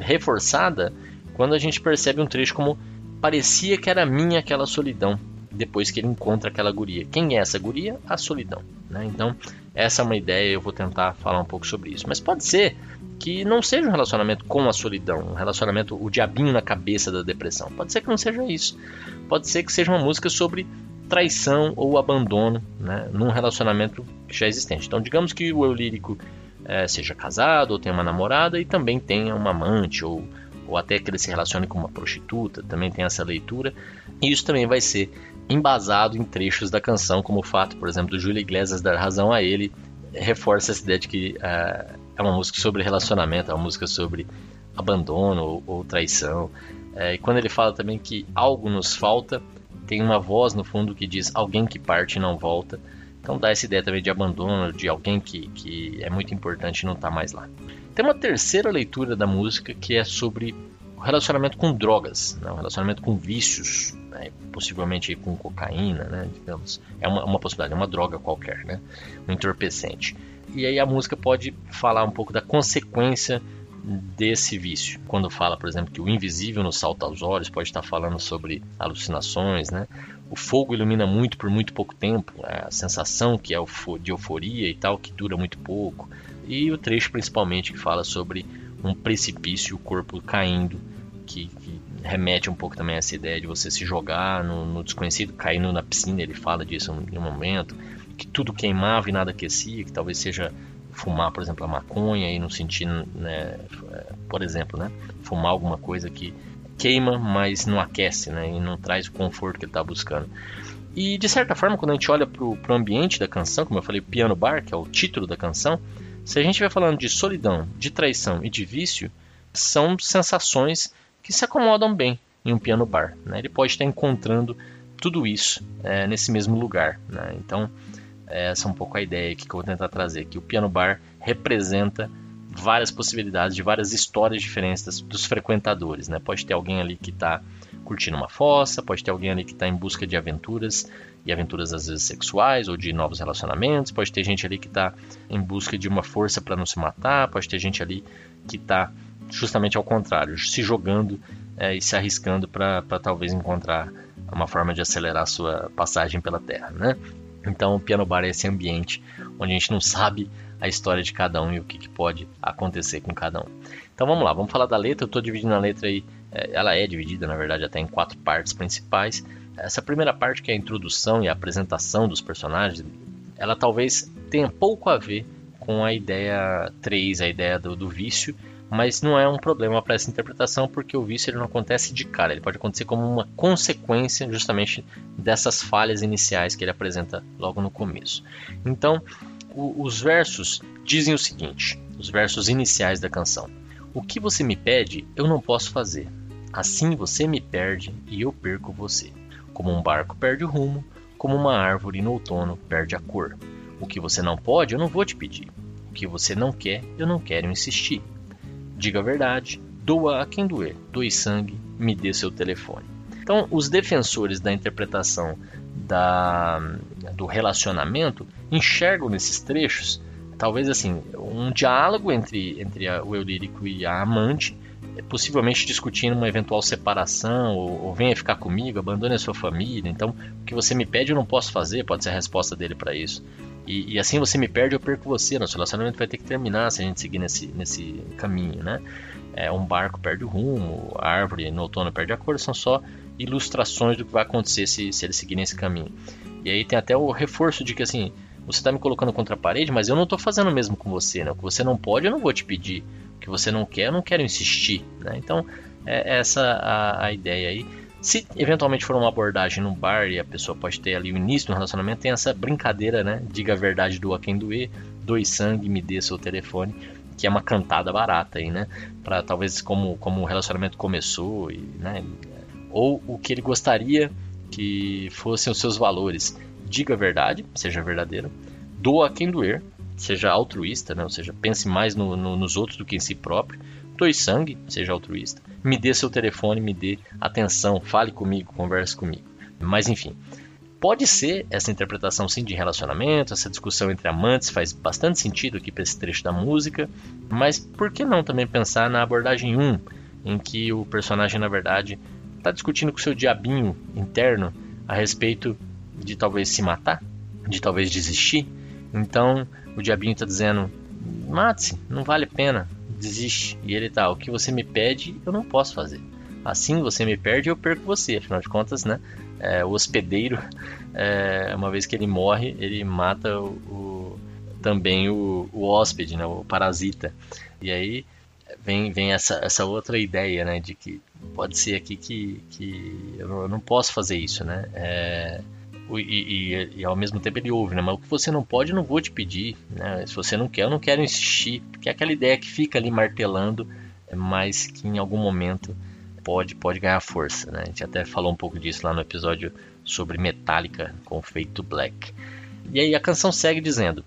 reforçada quando a gente percebe um trecho como parecia que era minha aquela solidão depois que ele encontra aquela guria. Quem é essa guria? A solidão. Né? Então, essa é uma ideia, eu vou tentar falar um pouco sobre isso. Mas pode ser que não seja um relacionamento com a solidão, um relacionamento, o diabinho na cabeça da depressão. Pode ser que não seja isso. Pode ser que seja uma música sobre traição ou abandono né, num relacionamento já existente. Então, digamos que o eu lírico é, seja casado ou tenha uma namorada e também tenha uma amante ou, ou até que ele se relacione com uma prostituta, também tem essa leitura. E isso também vai ser embasado em trechos da canção, como o fato, por exemplo, do Júlio Iglesias dar razão a ele, reforça essa ideia de que uh, é uma música sobre relacionamento, é uma música sobre abandono ou, ou traição. Uh, e quando ele fala também que algo nos falta, tem uma voz no fundo que diz alguém que parte e não volta. Então dá essa ideia também de abandono, de alguém que, que é muito importante e não está mais lá. Tem uma terceira leitura da música que é sobre o relacionamento com drogas, né? o relacionamento com vícios, né? possivelmente com cocaína, né? digamos. É uma, uma possibilidade, é uma droga qualquer, né? um entorpecente. E aí a música pode falar um pouco da consequência desse vício. Quando fala, por exemplo, que o invisível nos salta aos olhos, pode estar falando sobre alucinações, né? O fogo ilumina muito por muito pouco tempo, né? a sensação que é de euforia e tal, que dura muito pouco. E o trecho principalmente que fala sobre um precipício, o corpo caindo, que, que, remete um pouco também a essa ideia de você se jogar no, no, desconhecido, caindo na piscina, ele fala disso em um momento, que tudo queimava e nada aquecia, que talvez seja fumar, por exemplo, a maconha e não sentir, né, por exemplo, né, fumar alguma coisa que queima, mas não aquece, né, e não traz o conforto que ele está buscando. E de certa forma, quando a gente olha para o ambiente da canção, como eu falei, Piano Bar, que é o título da canção, se a gente vai falando de solidão, de traição e de vício, são sensações que se acomodam bem em um piano bar. Né? Ele pode estar encontrando tudo isso é, nesse mesmo lugar. Né? Então, essa é um pouco a ideia que eu vou tentar trazer, que o piano bar representa várias possibilidades de várias histórias diferentes dos, dos frequentadores. Né? Pode ter alguém ali que está curtindo uma fossa, pode ter alguém ali que está em busca de aventuras e aventuras às vezes sexuais ou de novos relacionamentos. Pode ter gente ali que está em busca de uma força para não se matar. Pode ter gente ali que está justamente ao contrário, se jogando é, e se arriscando para talvez encontrar uma forma de acelerar a sua passagem pela Terra, né? Então, o piano bar é esse ambiente onde a gente não sabe a história de cada um e o que, que pode acontecer com cada um. Então, vamos lá, vamos falar da letra. Eu estou dividindo a letra aí, é, ela é dividida, na verdade, até em quatro partes principais. Essa primeira parte, que é a introdução e a apresentação dos personagens, ela talvez tenha pouco a ver com a ideia 3, a ideia do, do vício, mas não é um problema para essa interpretação porque o vício ele não acontece de cara, ele pode acontecer como uma consequência justamente dessas falhas iniciais que ele apresenta logo no começo. Então, o, os versos dizem o seguinte: os versos iniciais da canção. O que você me pede, eu não posso fazer. Assim você me perde e eu perco você. Como um barco perde o rumo, como uma árvore no outono perde a cor. O que você não pode, eu não vou te pedir. O que você não quer, eu não quero insistir. Diga a verdade, doa a quem doer, doe sangue, me dê seu telefone. Então, os defensores da interpretação da, do relacionamento enxergam nesses trechos, talvez assim, um diálogo entre, entre a, o eu lírico e a amante, possivelmente discutindo uma eventual separação, ou, ou, venha ficar comigo, abandone a sua família. Então, o que você me pede eu não posso fazer, pode ser a resposta dele para isso. E, e, assim você me perde, eu perco você. Nosso relacionamento vai ter que terminar se a gente seguir nesse, nesse caminho, né? É, um barco perde o rumo, a árvore no outono perde a cor, são só ilustrações do que vai acontecer se, se ele seguir nesse caminho. E aí tem até o reforço de que assim, você está me colocando contra a parede, mas eu não estou fazendo o mesmo com você, né? O que você não pode, eu não vou te pedir que você não quer, eu não quero insistir. Né? Então, é essa a, a ideia aí. Se eventualmente for uma abordagem num bar e a pessoa pode ter ali o início do relacionamento, tem essa brincadeira, né? Diga a verdade, doa quem doer, doe sangue, me dê seu telefone, que é uma cantada barata aí, né? Para talvez como, como o relacionamento começou, e, né? Ou o que ele gostaria que fossem os seus valores. Diga a verdade, seja verdadeiro, doa quem doer, seja altruísta, né? ou seja, pense mais no, no, nos outros do que em si próprio, doe sangue, seja altruísta, me dê seu telefone, me dê atenção, fale comigo, converse comigo. Mas enfim, pode ser essa interpretação sim de relacionamento, essa discussão entre amantes faz bastante sentido aqui para esse trecho da música, mas por que não também pensar na abordagem 1, em que o personagem na verdade está discutindo com seu diabinho interno a respeito de talvez se matar, de talvez desistir. Então o diabinho está dizendo: mate-se, não vale a pena, desiste. E ele tá: o que você me pede, eu não posso fazer. Assim você me perde, eu perco você. Afinal de contas, né? É, o hospedeiro, é, uma vez que ele morre, ele mata o, o também o, o hóspede, né? O parasita. E aí vem, vem essa, essa outra ideia, né? De que pode ser aqui que, que eu não posso fazer isso, né? É, e, e, e, ao mesmo tempo ele ouve, né? Mas o que você não pode, eu não vou te pedir, né? Se você não quer, eu não quero insistir, porque é aquela ideia que fica ali martelando, mas que em algum momento pode, pode ganhar força, né? A gente até falou um pouco disso lá no episódio sobre Metallica com Feito Black. E aí a canção segue dizendo: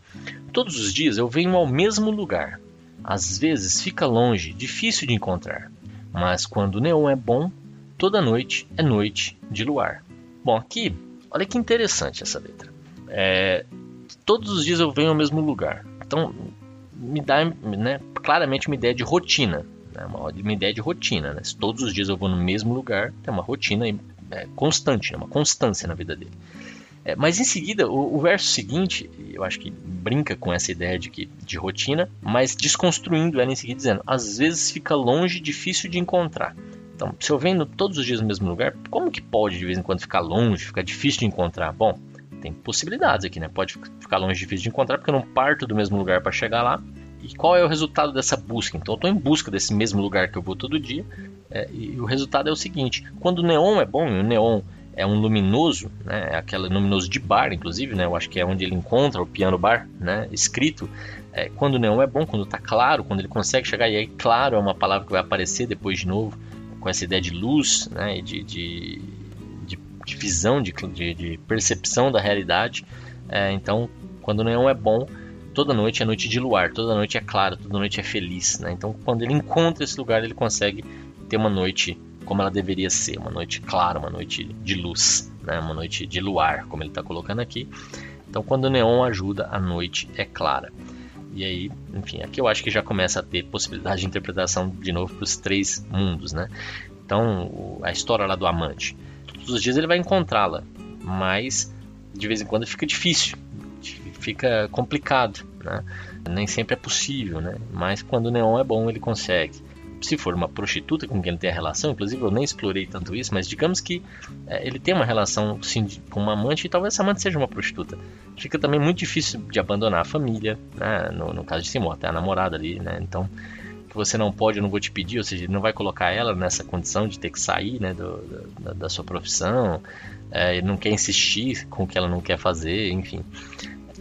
Todos os dias eu venho ao mesmo lugar. Às vezes fica longe, difícil de encontrar. Mas quando o neon é bom, toda noite é noite de luar. Bom, aqui, olha que interessante essa letra. É, todos os dias eu venho ao mesmo lugar. Então, me dá né, claramente uma ideia de rotina. Né, uma, uma, ideia de rotina. Né? Se todos os dias eu vou no mesmo lugar, tem uma rotina é, constante, né, uma constância na vida dele. É, mas em seguida, o, o, verso seguinte, eu acho que brinca com essa ideia de, que, de rotina, mas desconstruindo ela em seguida, dizendo: às vezes fica longe, difícil de encontrar. Então, se eu venho todos os dias no mesmo lugar, como que pode de vez em quando ficar longe, ficar difícil de encontrar? Bom, tem possibilidades aqui, né? Pode ficar longe, difícil de encontrar, porque eu não parto do mesmo lugar para chegar lá. E qual é o resultado dessa busca? Então, eu estou em busca desse mesmo lugar que eu vou todo dia. É, e o resultado é o seguinte: quando o neon é bom, o neon é um luminoso, né? É aquele luminoso de bar, inclusive, né? Eu acho que é onde ele encontra o piano bar, né? Escrito. É, quando o neon é bom, quando está claro, quando ele consegue chegar, e aí claro é uma palavra que vai aparecer depois de novo, com essa ideia de luz, né? E de, de, de, de visão, de, de, percepção da realidade. É, então, quando o neon é bom, toda noite é noite de luar, toda noite é claro, toda noite é feliz, né? Então, quando ele encontra esse lugar, ele consegue ter uma noite como ela deveria ser, uma noite clara, uma noite de luz, né? uma noite de luar, como ele está colocando aqui. Então, quando o neon ajuda, a noite é clara. E aí, enfim, aqui eu acho que já começa a ter possibilidade de interpretação de novo para os três mundos, né? Então, a história lá do amante. Todos os dias ele vai encontrá-la, mas de vez em quando fica difícil, fica complicado, né? Nem sempre é possível, né? Mas quando o neon é bom, ele consegue se for uma prostituta com quem ele tem a relação, inclusive eu nem explorei tanto isso, mas digamos que é, ele tem uma relação sim, com uma amante e talvez essa amante seja uma prostituta. Fica também muito difícil de abandonar a família, né? no, no, caso de Simão, até a namorada ali, né? Então, que você não pode, eu não vou te pedir, ou seja, ele não vai colocar ela nessa condição de ter que sair né, do, da, da, sua profissão, é, ele não quer insistir com o que ela não quer fazer, enfim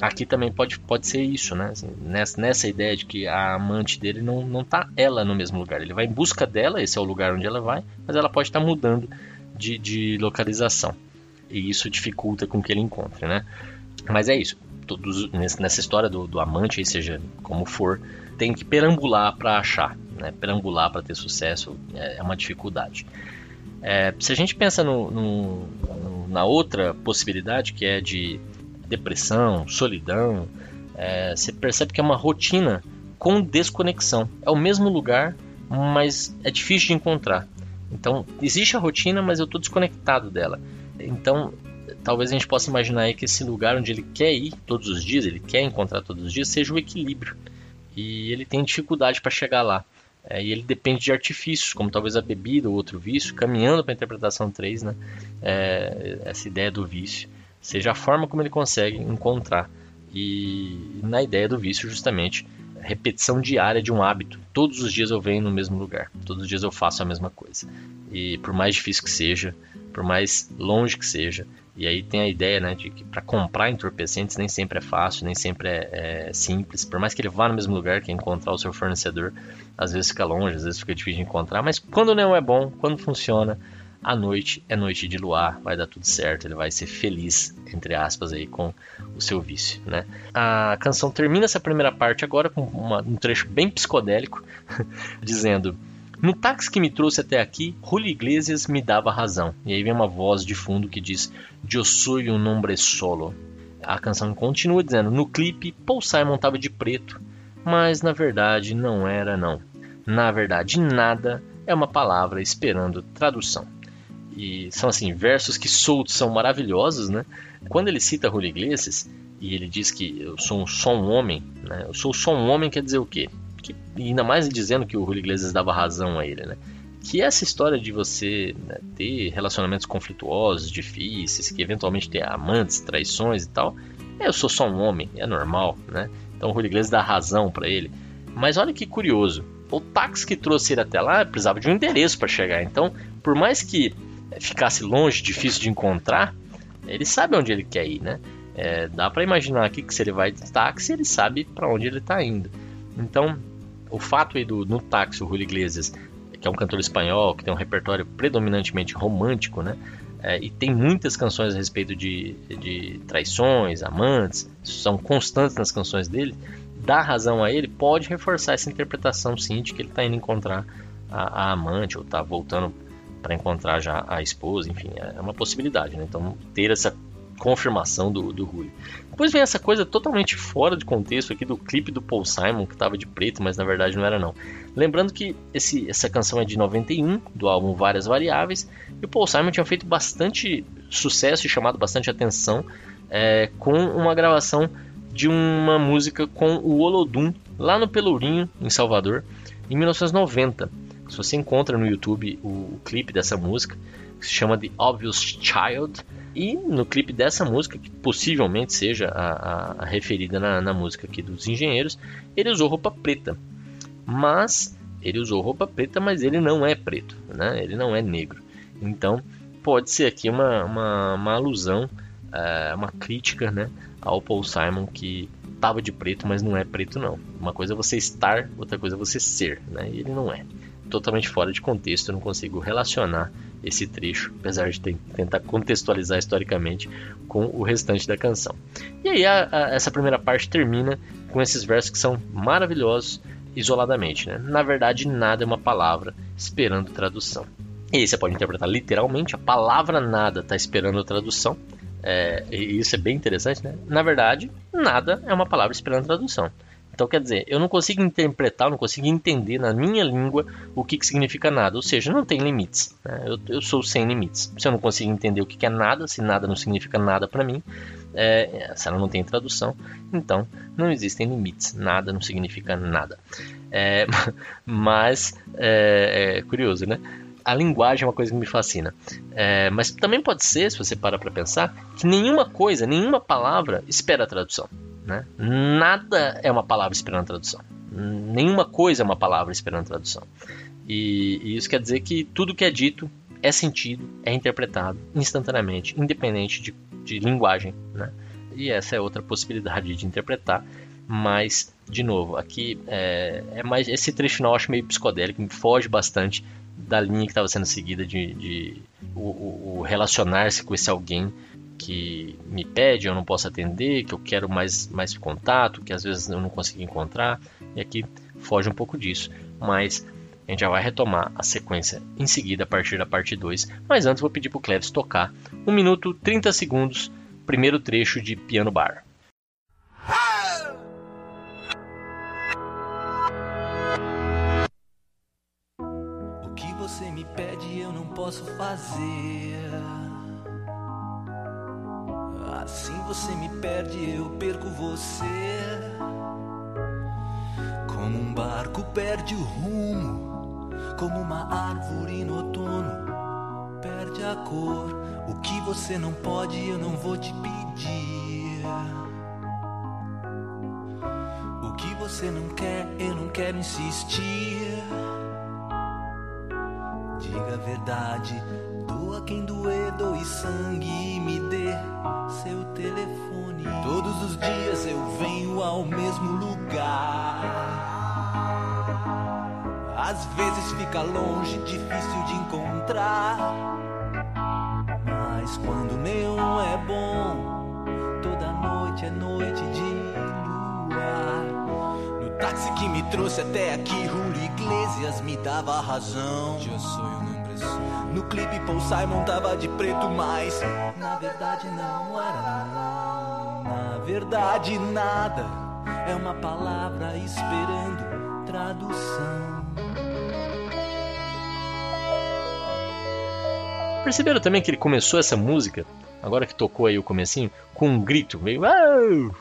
aqui também pode, pode ser isso, né? Assim, nessa, nessa ideia de que a amante dele não, não tá ela no mesmo lugar. Ele vai em busca dela, esse é o lugar onde ela vai, mas ela pode estar tá mudando de, de localização. E isso dificulta com que ele encontre, né? Mas é isso. Todos, nessa história do, do amante, seja como for, tem que perambular para achar. Né? Perambular para ter sucesso é, é uma dificuldade. É, se a gente pensa no, no, no, na outra possibilidade, que é de depressão, solidão. É, você percebe que é uma rotina com desconexão. É o mesmo lugar, mas é difícil de encontrar. Então, existe a rotina, mas eu estou desconectado dela. Então, talvez a gente possa imaginar aí que esse lugar onde ele quer ir todos os dias, ele quer encontrar todos os dias, seja o equilíbrio. E ele tem dificuldade para chegar lá. É, e ele depende de artifícios, como talvez a bebida ou outro vício, caminhando para a interpretação 3, né? É, essa ideia do vício seja a forma como ele consegue encontrar. E na ideia do vício, justamente, repetição diária de um hábito. Todos os dias eu venho no mesmo lugar, todos os dias eu faço a mesma coisa. E por mais difícil que seja, por mais longe que seja, e aí tem a ideia né, de que para comprar entorpecentes nem sempre é fácil, nem sempre é, é, simples. Por mais que ele vá no mesmo lugar, que é encontrar o seu fornecedor, às vezes fica longe, às vezes fica difícil de encontrar. Mas quando não é bom, quando funciona, a noite é noite de luar, vai dar tudo certo, ele vai ser feliz, entre aspas, aí com o seu vício, né? A canção termina essa primeira parte agora com uma, um trecho bem psicodélico, dizendo no táxi que me trouxe até aqui, Julio Iglesias me dava razão. E aí vem uma voz de fundo que diz: Eu sou um nombre solo. A canção continua dizendo: No clipe, Paul Simon estava de preto, mas na verdade não era, não. Na verdade, nada é uma palavra esperando tradução. E são assim, versos que soltos são maravilhosos, né? Quando ele cita Julio Iglesias e ele diz que eu sou só um homem, né? Eu sou só um homem quer dizer o quê? Que, ainda mais dizendo que o Julio Iglesias dava razão a ele, né? Que essa história de você né, ter relacionamentos conflituosos, difíceis, que eventualmente ter amantes, traições e tal, eu sou só um homem, é normal, né? Então o Julio Iglesias dá razão para ele. Mas olha que curioso, o táxi que trouxe ele até lá precisava de um endereço para chegar. Então, por mais que ficasse longe, difícil de encontrar, ele sabe onde ele quer ir, né? É, dá para imaginar aqui que se ele vai de táxi, ele sabe para onde ele está indo. Então, o fato aí do no táxi o Julio Iglesias, que é um cantor espanhol, que tem um repertório predominantemente romântico, né? É, e tem muitas canções a respeito de, de traições, amantes, são constantes nas canções dele, dá razão a ele, pode reforçar essa interpretação sim de que ele está indo encontrar a, a amante ou está voltando para encontrar já a esposa, enfim, é uma possibilidade, né? Então ter essa confirmação do, do Rui. Depois vem essa coisa totalmente fora de contexto aqui do clipe do Paul Simon, que estava de preto, mas na verdade não era não. Lembrando que esse, essa canção é de 91, do álbum Várias Variáveis, e o Paul Simon tinha feito bastante sucesso e chamado bastante atenção é, com uma gravação de uma música com o Olodum, lá no Pelourinho, em Salvador, em 1990. Se você encontra no YouTube o, o clipe dessa música, que se chama The Obvious Child, e no clipe dessa música, que possivelmente seja a, a, a referida na, na, música aqui dos engenheiros, ele usou roupa preta. Mas ele usou roupa preta, mas ele não é preto, né? ele não é negro. Então pode ser aqui uma, uma, uma alusão, é, uma crítica né, ao Paul Simon que estava de preto, mas não é preto não. Uma coisa é você estar, outra coisa é você ser, né? e ele não é totalmente fora de contexto, eu não consigo relacionar esse trecho, apesar de tentar contextualizar historicamente com o restante da canção. E aí a, a, essa primeira parte termina com esses versos que são maravilhosos isoladamente. Né? Na verdade, nada é uma palavra esperando tradução. E aí você pode interpretar literalmente, a palavra nada está esperando tradução. É, e isso é bem interessante, né? Na verdade, nada é uma palavra esperando tradução. Então, quer dizer, eu não consigo interpretar, não consigo entender na minha língua o que, que significa nada. Ou seja, não tem limites. Né? Eu, eu, sou sem limites. Se eu não consigo entender o que, que é nada, se nada não significa nada para mim, é, se ela não tem tradução, então não existem limites. Nada não significa nada. É, mas é, é curioso, né? a linguagem é uma coisa que me fascina. É, mas também pode ser, se você parar para pensar, que nenhuma coisa, nenhuma palavra espera a tradução. Né? Nada é uma palavra esperando tradução. Nenhuma coisa é uma palavra esperando tradução. E, e isso quer dizer que tudo que é dito é sentido, é interpretado instantaneamente, independente de, de linguagem. Né? E essa é outra possibilidade de interpretar. Mas, de novo, aqui é, é mais. Esse trecho não eu acho meio psicodélico, me foge bastante da linha que estava sendo seguida de, de o, o relacionar-se com esse alguém que me pede, eu não posso atender, que eu quero mais, mais contato, que às vezes eu não consigo encontrar, e aqui foge um pouco disso. Mas a gente já vai retomar a sequência em seguida a partir da parte 2. Mas antes vou pedir para o Cleves tocar 1 minuto 30 segundos, primeiro trecho de Piano Bar. O que você me pede eu não posso fazer. Assim você me perde, eu perco você. Como um barco perde o rumo, como uma árvore no outono perde a cor. O que você não pode, eu não vou te pedir. O que você não quer, eu não quero insistir. Diga a verdade, quem doer, doe sangue e me dê seu telefone. Todos os dias eu venho ao mesmo lugar. Às vezes fica longe, difícil de encontrar. Mas quando neon é bom, toda noite é noite de luar. No táxi que me trouxe até aqui, Julio Iglesias me dava razão. Eu sou um homem No clipe Paul Simon tava de preto, mas na verdade não era. Na verdade nada é uma palavra esperando tradução. Perceberam também que ele começou essa música, agora que tocou aí o comecinho, com um grito, meio,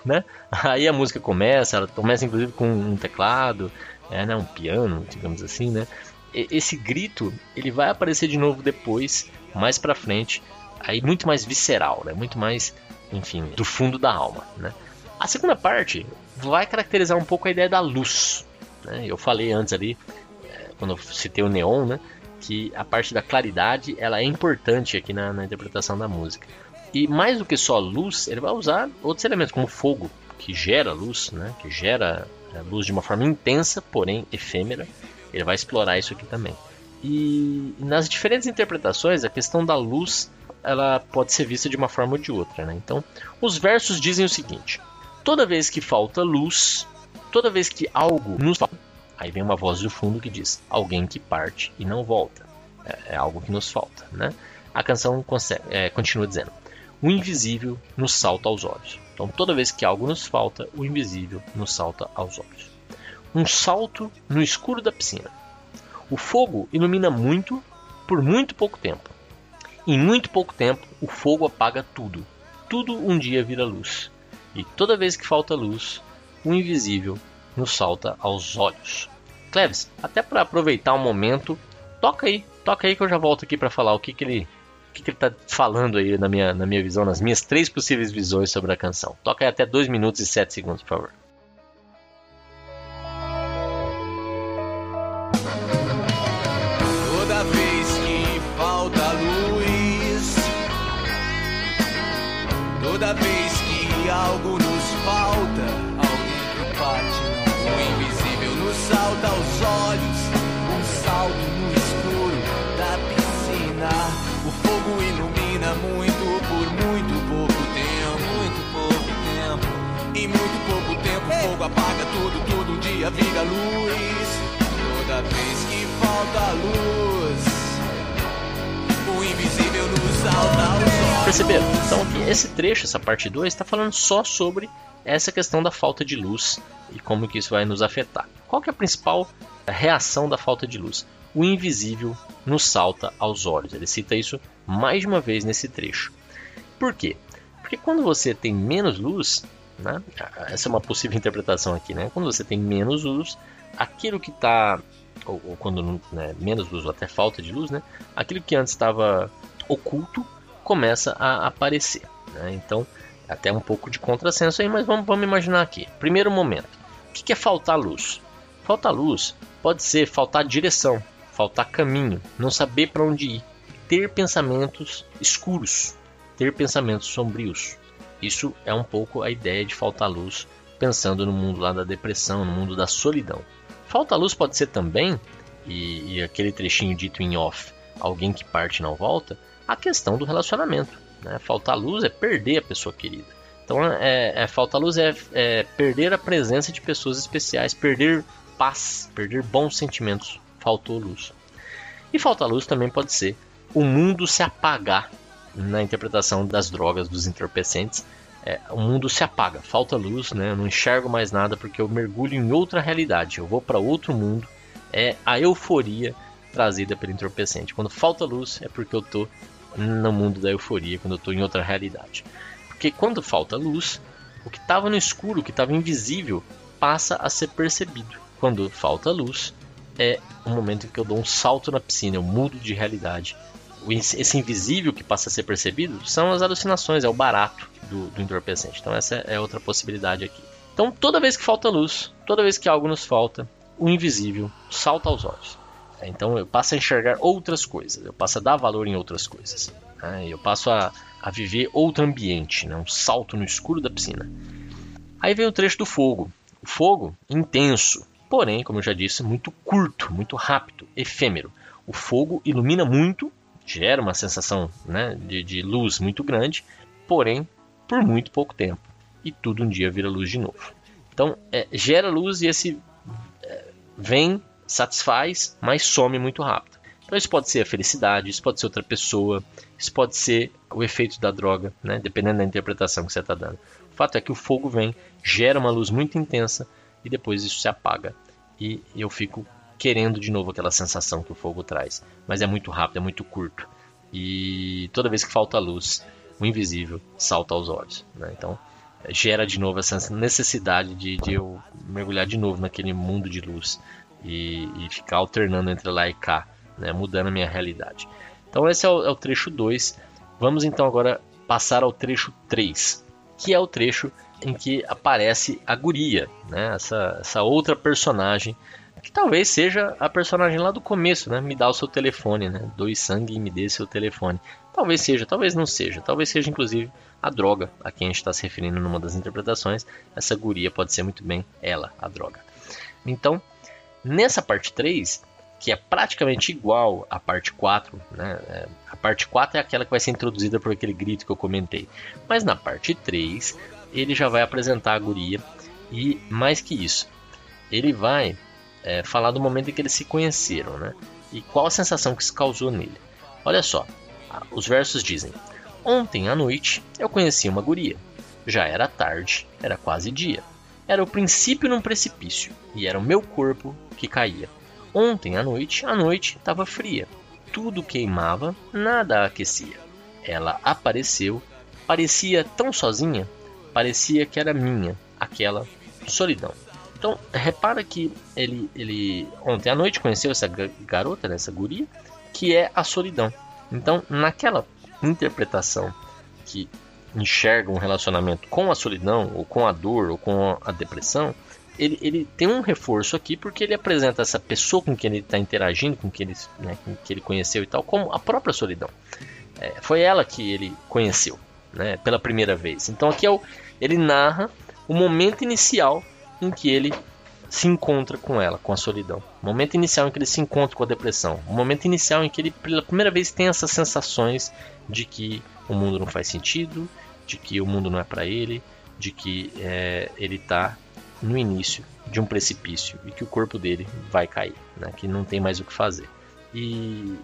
né? Aí a música começa, ela começa inclusive com um teclado, é, né, um piano, digamos assim, né? Esse grito, ele vai aparecer de novo depois, mais pra frente, aí muito mais visceral, né? Muito mais, enfim, do fundo da alma, né? A segunda parte vai caracterizar um pouco a ideia da luz, né? Eu falei antes ali, é, quando eu citei o neon, né? que a parte da claridade ela é importante aqui na, na interpretação da música. E mais do que só luz, ele vai usar outros elementos, como fogo, que gera luz, né? que gera é, luz de uma forma intensa, porém efêmera. Ele vai explorar isso aqui também. E nas diferentes interpretações, a questão da luz ela pode ser vista de uma forma ou de outra. Né? Então, os versos dizem o seguinte: toda vez que falta luz, toda vez que algo nos falta, Aí vem uma voz do fundo que diz: Alguém que parte e não volta. É, é algo que nos falta, né? A canção consegue- é, continua dizendo: O invisível nos salta aos olhos. Então, toda vez que algo nos falta, o invisível nos salta aos olhos. Um salto no escuro da piscina. O fogo ilumina muito por muito pouco tempo. Em muito pouco tempo, o fogo apaga tudo. Tudo um dia vira luz. E toda vez que falta luz, o invisível nos salta aos olhos. Cleves, até para aproveitar o momento, toca aí, toca aí que eu já volto aqui para falar o que, que ele o que, que ele tá falando aí na minha, na minha visão, nas minhas três possíveis visões sobre a canção. Toca aí até 2 minutos e 7 segundos, por favor. Apaga tudo, um dia vira luz. Toda vez que falta luz, o invisível nos salta aos olhos. Perceberam? Então aqui, esse trecho, essa parte 2, está falando só sobre essa questão da falta de luz e como que isso vai nos afetar. Qual que é a principal reação da falta de luz? O invisível nos salta aos olhos. Ele cita isso mais de uma vez nesse trecho. Por quê? Porque quando você tem menos luz, né? essa é uma possível interpretação aqui, né? quando você tem menos luz, aquilo que está, ou, ou quando né, menos luz ou até falta de luz, né? aquilo que antes estava oculto começa a aparecer. né? Então, até um pouco de contrassenso aí, mas vamos, vamos imaginar aqui. Primeiro momento, o que que é faltar luz? Faltar luz pode ser faltar direção, faltar caminho, não saber para onde ir, ter pensamentos escuros, ter pensamentos sombrios. Isso é um pouco a ideia de faltar luz, pensando no mundo lá da depressão, no mundo da solidão. Falta luz pode ser também, e, e aquele trechinho dito em off, alguém que parte não volta, a questão do relacionamento. Né? Faltar luz é perder a pessoa querida. Então, é, é, faltar luz é, é perder a presença de pessoas especiais, perder paz, perder bons sentimentos. Faltou luz. E faltar luz também pode ser o mundo se apagar na interpretação das drogas, dos entorpecentes. É, o mundo se apaga, falta luz, né? eu não enxergo mais nada porque eu mergulho em outra realidade, eu vou para outro mundo. É a euforia trazida pelo entorpecente. Quando falta luz é porque eu estou no mundo da euforia, quando eu estou em outra realidade. Porque quando falta luz, o que estava no escuro, o que estava invisível, passa a ser percebido. Quando falta luz, é o momento em que eu dou um salto na piscina, eu mudo de realidade. Esse invisível que passa a ser percebido são as alucinações, é o barato do, do entorpecente. Então, essa é outra possibilidade aqui. Então, toda vez que falta luz, toda vez que algo nos falta, o invisível salta aos olhos. É, Então, eu passo a enxergar outras coisas, eu passo a dar valor em outras coisas. né? Eu passo a, a viver outro ambiente, né? um salto no escuro da piscina. Aí vem o trecho do fogo. O fogo intenso, porém, como eu já disse, muito curto, muito rápido, efêmero. O fogo ilumina muito, gera uma sensação né, de, de luz muito grande, porém por muito pouco tempo. E tudo um dia vira luz de novo. Então, é, gera luz e esse é, vem, satisfaz, mas some muito rápido. Então, isso pode ser a felicidade, isso pode ser outra pessoa, isso pode ser o efeito da droga, né? dependendo da interpretação que você está dando. O fato é que o fogo vem, gera uma luz muito intensa e depois isso se apaga. E eu fico querendo de novo aquela sensação que o fogo traz. Mas é muito rápido, é muito curto. E toda vez que falta luz, o invisível salta aos olhos. Né? Então gera de novo essa necessidade de, de, eu mergulhar de novo naquele mundo de luz e, e ficar alternando entre lá e cá, né? mudando a minha realidade. Então esse é o, é o trecho 2. Vamos então agora passar ao trecho 3, que é o trecho em que aparece a guria, né? essa, essa outra personagem que talvez seja a personagem lá do começo, né? Me dá o seu telefone, né? Doe sangue e me dê seu telefone. Talvez seja, talvez não seja. Talvez seja, inclusive, a droga a quem a gente está se referindo numa das interpretações. Essa guria pode ser muito bem ela, a droga. Então, nessa parte 3, que é praticamente igual à parte 4, né? É, a parte 4 é aquela que vai ser introduzida por aquele grito que eu comentei. Mas na parte 3, ele já vai apresentar a guria e mais que isso, ele vai é, falar do momento em que eles se conheceram, né? E qual a sensação que isso causou nele. Olha só, os versos dizem: Ontem à noite eu conheci uma guria. Já era tarde, era quase dia. Era o princípio num precipício, e era o meu corpo que caía. Ontem à noite, a noite estava fria. Tudo queimava, nada aquecia. Ela apareceu, parecia tão sozinha, parecia que era minha, aquela solidão. Então, repara que ele, ele ontem à noite conheceu essa garota, né, essa guria, que é a solidão. Então, naquela interpretação que enxerga um relacionamento com a solidão, ou com a dor, ou com a depressão, ele, ele tem um reforço aqui porque ele apresenta essa pessoa com quem ele está interagindo, com quem ele, né, com que ele conheceu e tal, como a própria solidão. É, foi ela que ele conheceu né, pela primeira vez. Então aqui é o, ele narra o momento inicial em que ele se encontra com ela, com a solidão. O momento inicial em que ele se encontra com a depressão. O momento inicial em que ele, pela primeira vez, tem essas sensações de que o mundo não faz sentido, de que o mundo não é para ele, de que é, ele está no início de um precipício e que o corpo dele vai cair, né? que não tem mais o que fazer. E,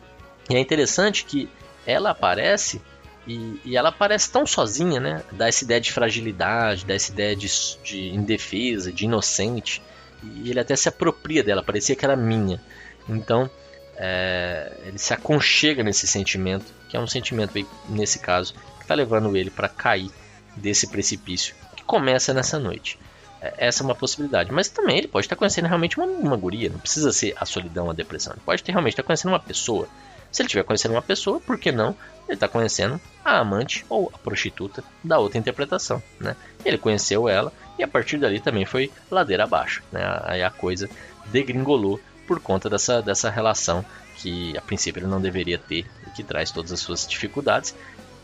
e é interessante que ela aparece e, e, ela parece tão sozinha, né? Dá essa ideia de fragilidade, dá essa ideia de, de indefesa, de inocente. E ele até se apropria dela, parecia que era minha. Então, é, ele se aconchega nesse sentimento, que é um sentimento, nesse caso, que está levando ele para cair desse precipício, que começa nessa noite. É, essa é uma possibilidade. Mas também ele pode estar conhecendo realmente uma, uma guria, não precisa ser a solidão, a depressão. Ele pode ter, realmente estar conhecendo uma pessoa. Se ele estiver conhecendo uma pessoa, por que não ele está conhecendo a amante ou a prostituta da outra interpretação, né? Ele conheceu ela e a partir dali também foi ladeira abaixo, né? Aí a coisa degringolou por conta dessa, dessa relação que a princípio ele não deveria ter e que traz todas as suas dificuldades.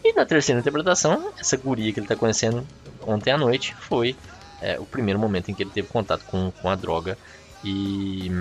E na terceira interpretação, essa guria que ele está conhecendo ontem à noite foi é, o primeiro momento em que ele teve contato com, com a droga e,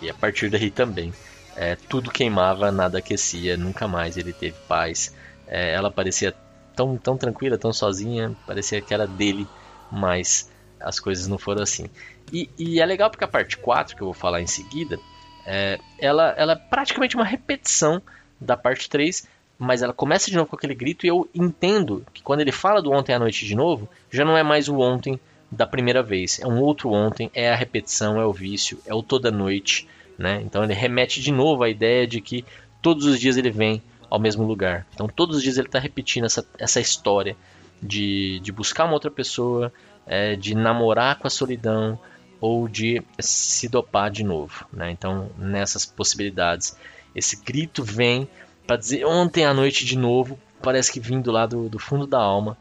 e a partir daí também é, tudo queimava, nada aquecia, nunca mais ele teve paz. É, ela parecia tão, tão tranquila, tão sozinha, parecia que era dele, mas as coisas não foram assim. E, e é legal porque a parte 4, que eu vou falar em seguida, é, ela, ela é praticamente uma repetição da parte 3, mas ela começa de novo com aquele grito e eu entendo que quando ele fala do ontem à noite de novo, já não é mais o ontem da primeira vez, é um outro ontem, é a repetição, é o vício, é o toda noite. Né? Então ele remete de novo à ideia de que todos os dias ele vem ao mesmo lugar. Então todos os dias ele está repetindo essa, essa história de, de buscar uma outra pessoa, é, de namorar com a solidão ou de se dopar de novo. Né? Então nessas possibilidades, esse grito vem para dizer ontem à noite de novo, parece que vindo lá do, do fundo da alma,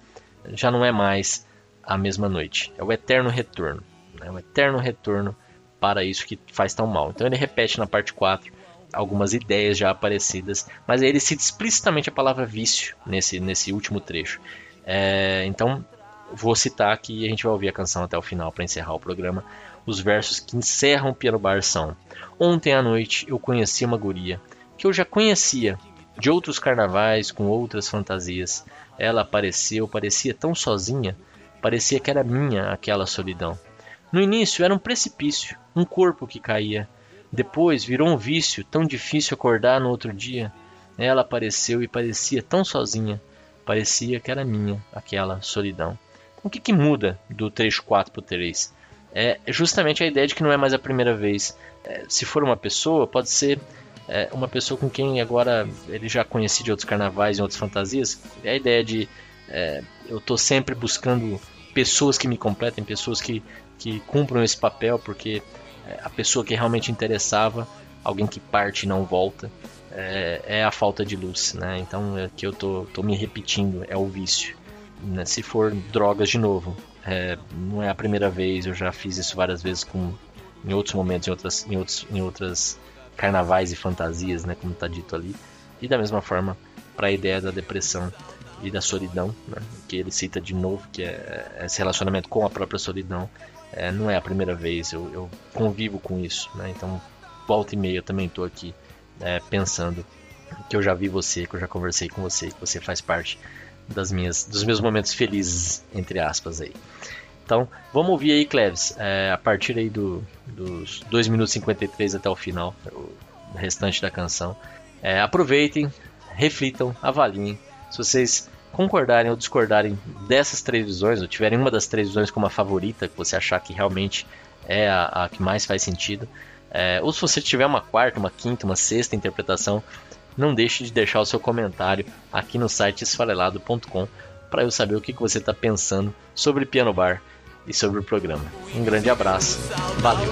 já não é mais a mesma noite. É o eterno retorno. Né? O eterno retorno para isso que faz tão mal. Então ele repete na parte 4 algumas ideias já aparecidas, mas ele cita explicitamente a palavra vício nesse, nesse último trecho. É, então vou citar aqui e a gente vai ouvir a canção até o final para encerrar o programa. Os versos que encerram o Piano Bar são: Ontem à noite eu conheci uma guria que eu já conhecia de outros carnavais com outras fantasias. Ela apareceu, parecia tão sozinha, parecia que era minha aquela solidão. No início era um precipício, um corpo que caía. Depois virou um vício, tão difícil acordar no outro dia. Ela apareceu e parecia tão sozinha, parecia que era minha aquela solidão. O que, que muda do trecho 4 para o 3? É justamente a ideia de que não é mais a primeira vez. É, se for uma pessoa, pode ser é, uma pessoa com quem agora ele já conheci de outros carnavais e outras fantasias. É a ideia de é, eu estou sempre buscando pessoas que me completem, pessoas que, que cumpram esse papel, porque é, a pessoa que realmente interessava, alguém que parte e não volta, é, é a falta de luz, né? Então é que eu tô, tô me repetindo, é o vício. Né? Se for drogas de novo, é, não é a primeira vez, eu já fiz isso várias vezes com, em outros momentos, em outras, em outros, em outras carnavais e fantasias, né, como está dito ali. E da mesma forma para a ideia da depressão e da solidão, né, que ele cita de novo, que é esse relacionamento com a própria solidão. É, não é a primeira vez, eu, eu convivo com isso, né, então volta e meia eu também estou aqui é, pensando que eu já vi você, que eu já conversei com você, que você faz parte das minhas, dos meus momentos felizes, entre aspas aí. Então, vamos ouvir aí, Cleves, é, a partir aí do, dos 2 minutos e 53 até o final, o restante da canção. É, aproveitem, reflitam, avaliem. Se vocês concordarem ou discordarem dessas três visões, ou tiverem uma das três visões como a favorita, que você achar que realmente é a, a que mais faz sentido, é, ou se você tiver uma quarta, uma quinta, uma sexta interpretação, não deixe de deixar o seu comentário aqui no site esfarelado.com para eu saber o que, que você está pensando sobre Piano Bar e sobre o programa. Um grande abraço, valeu!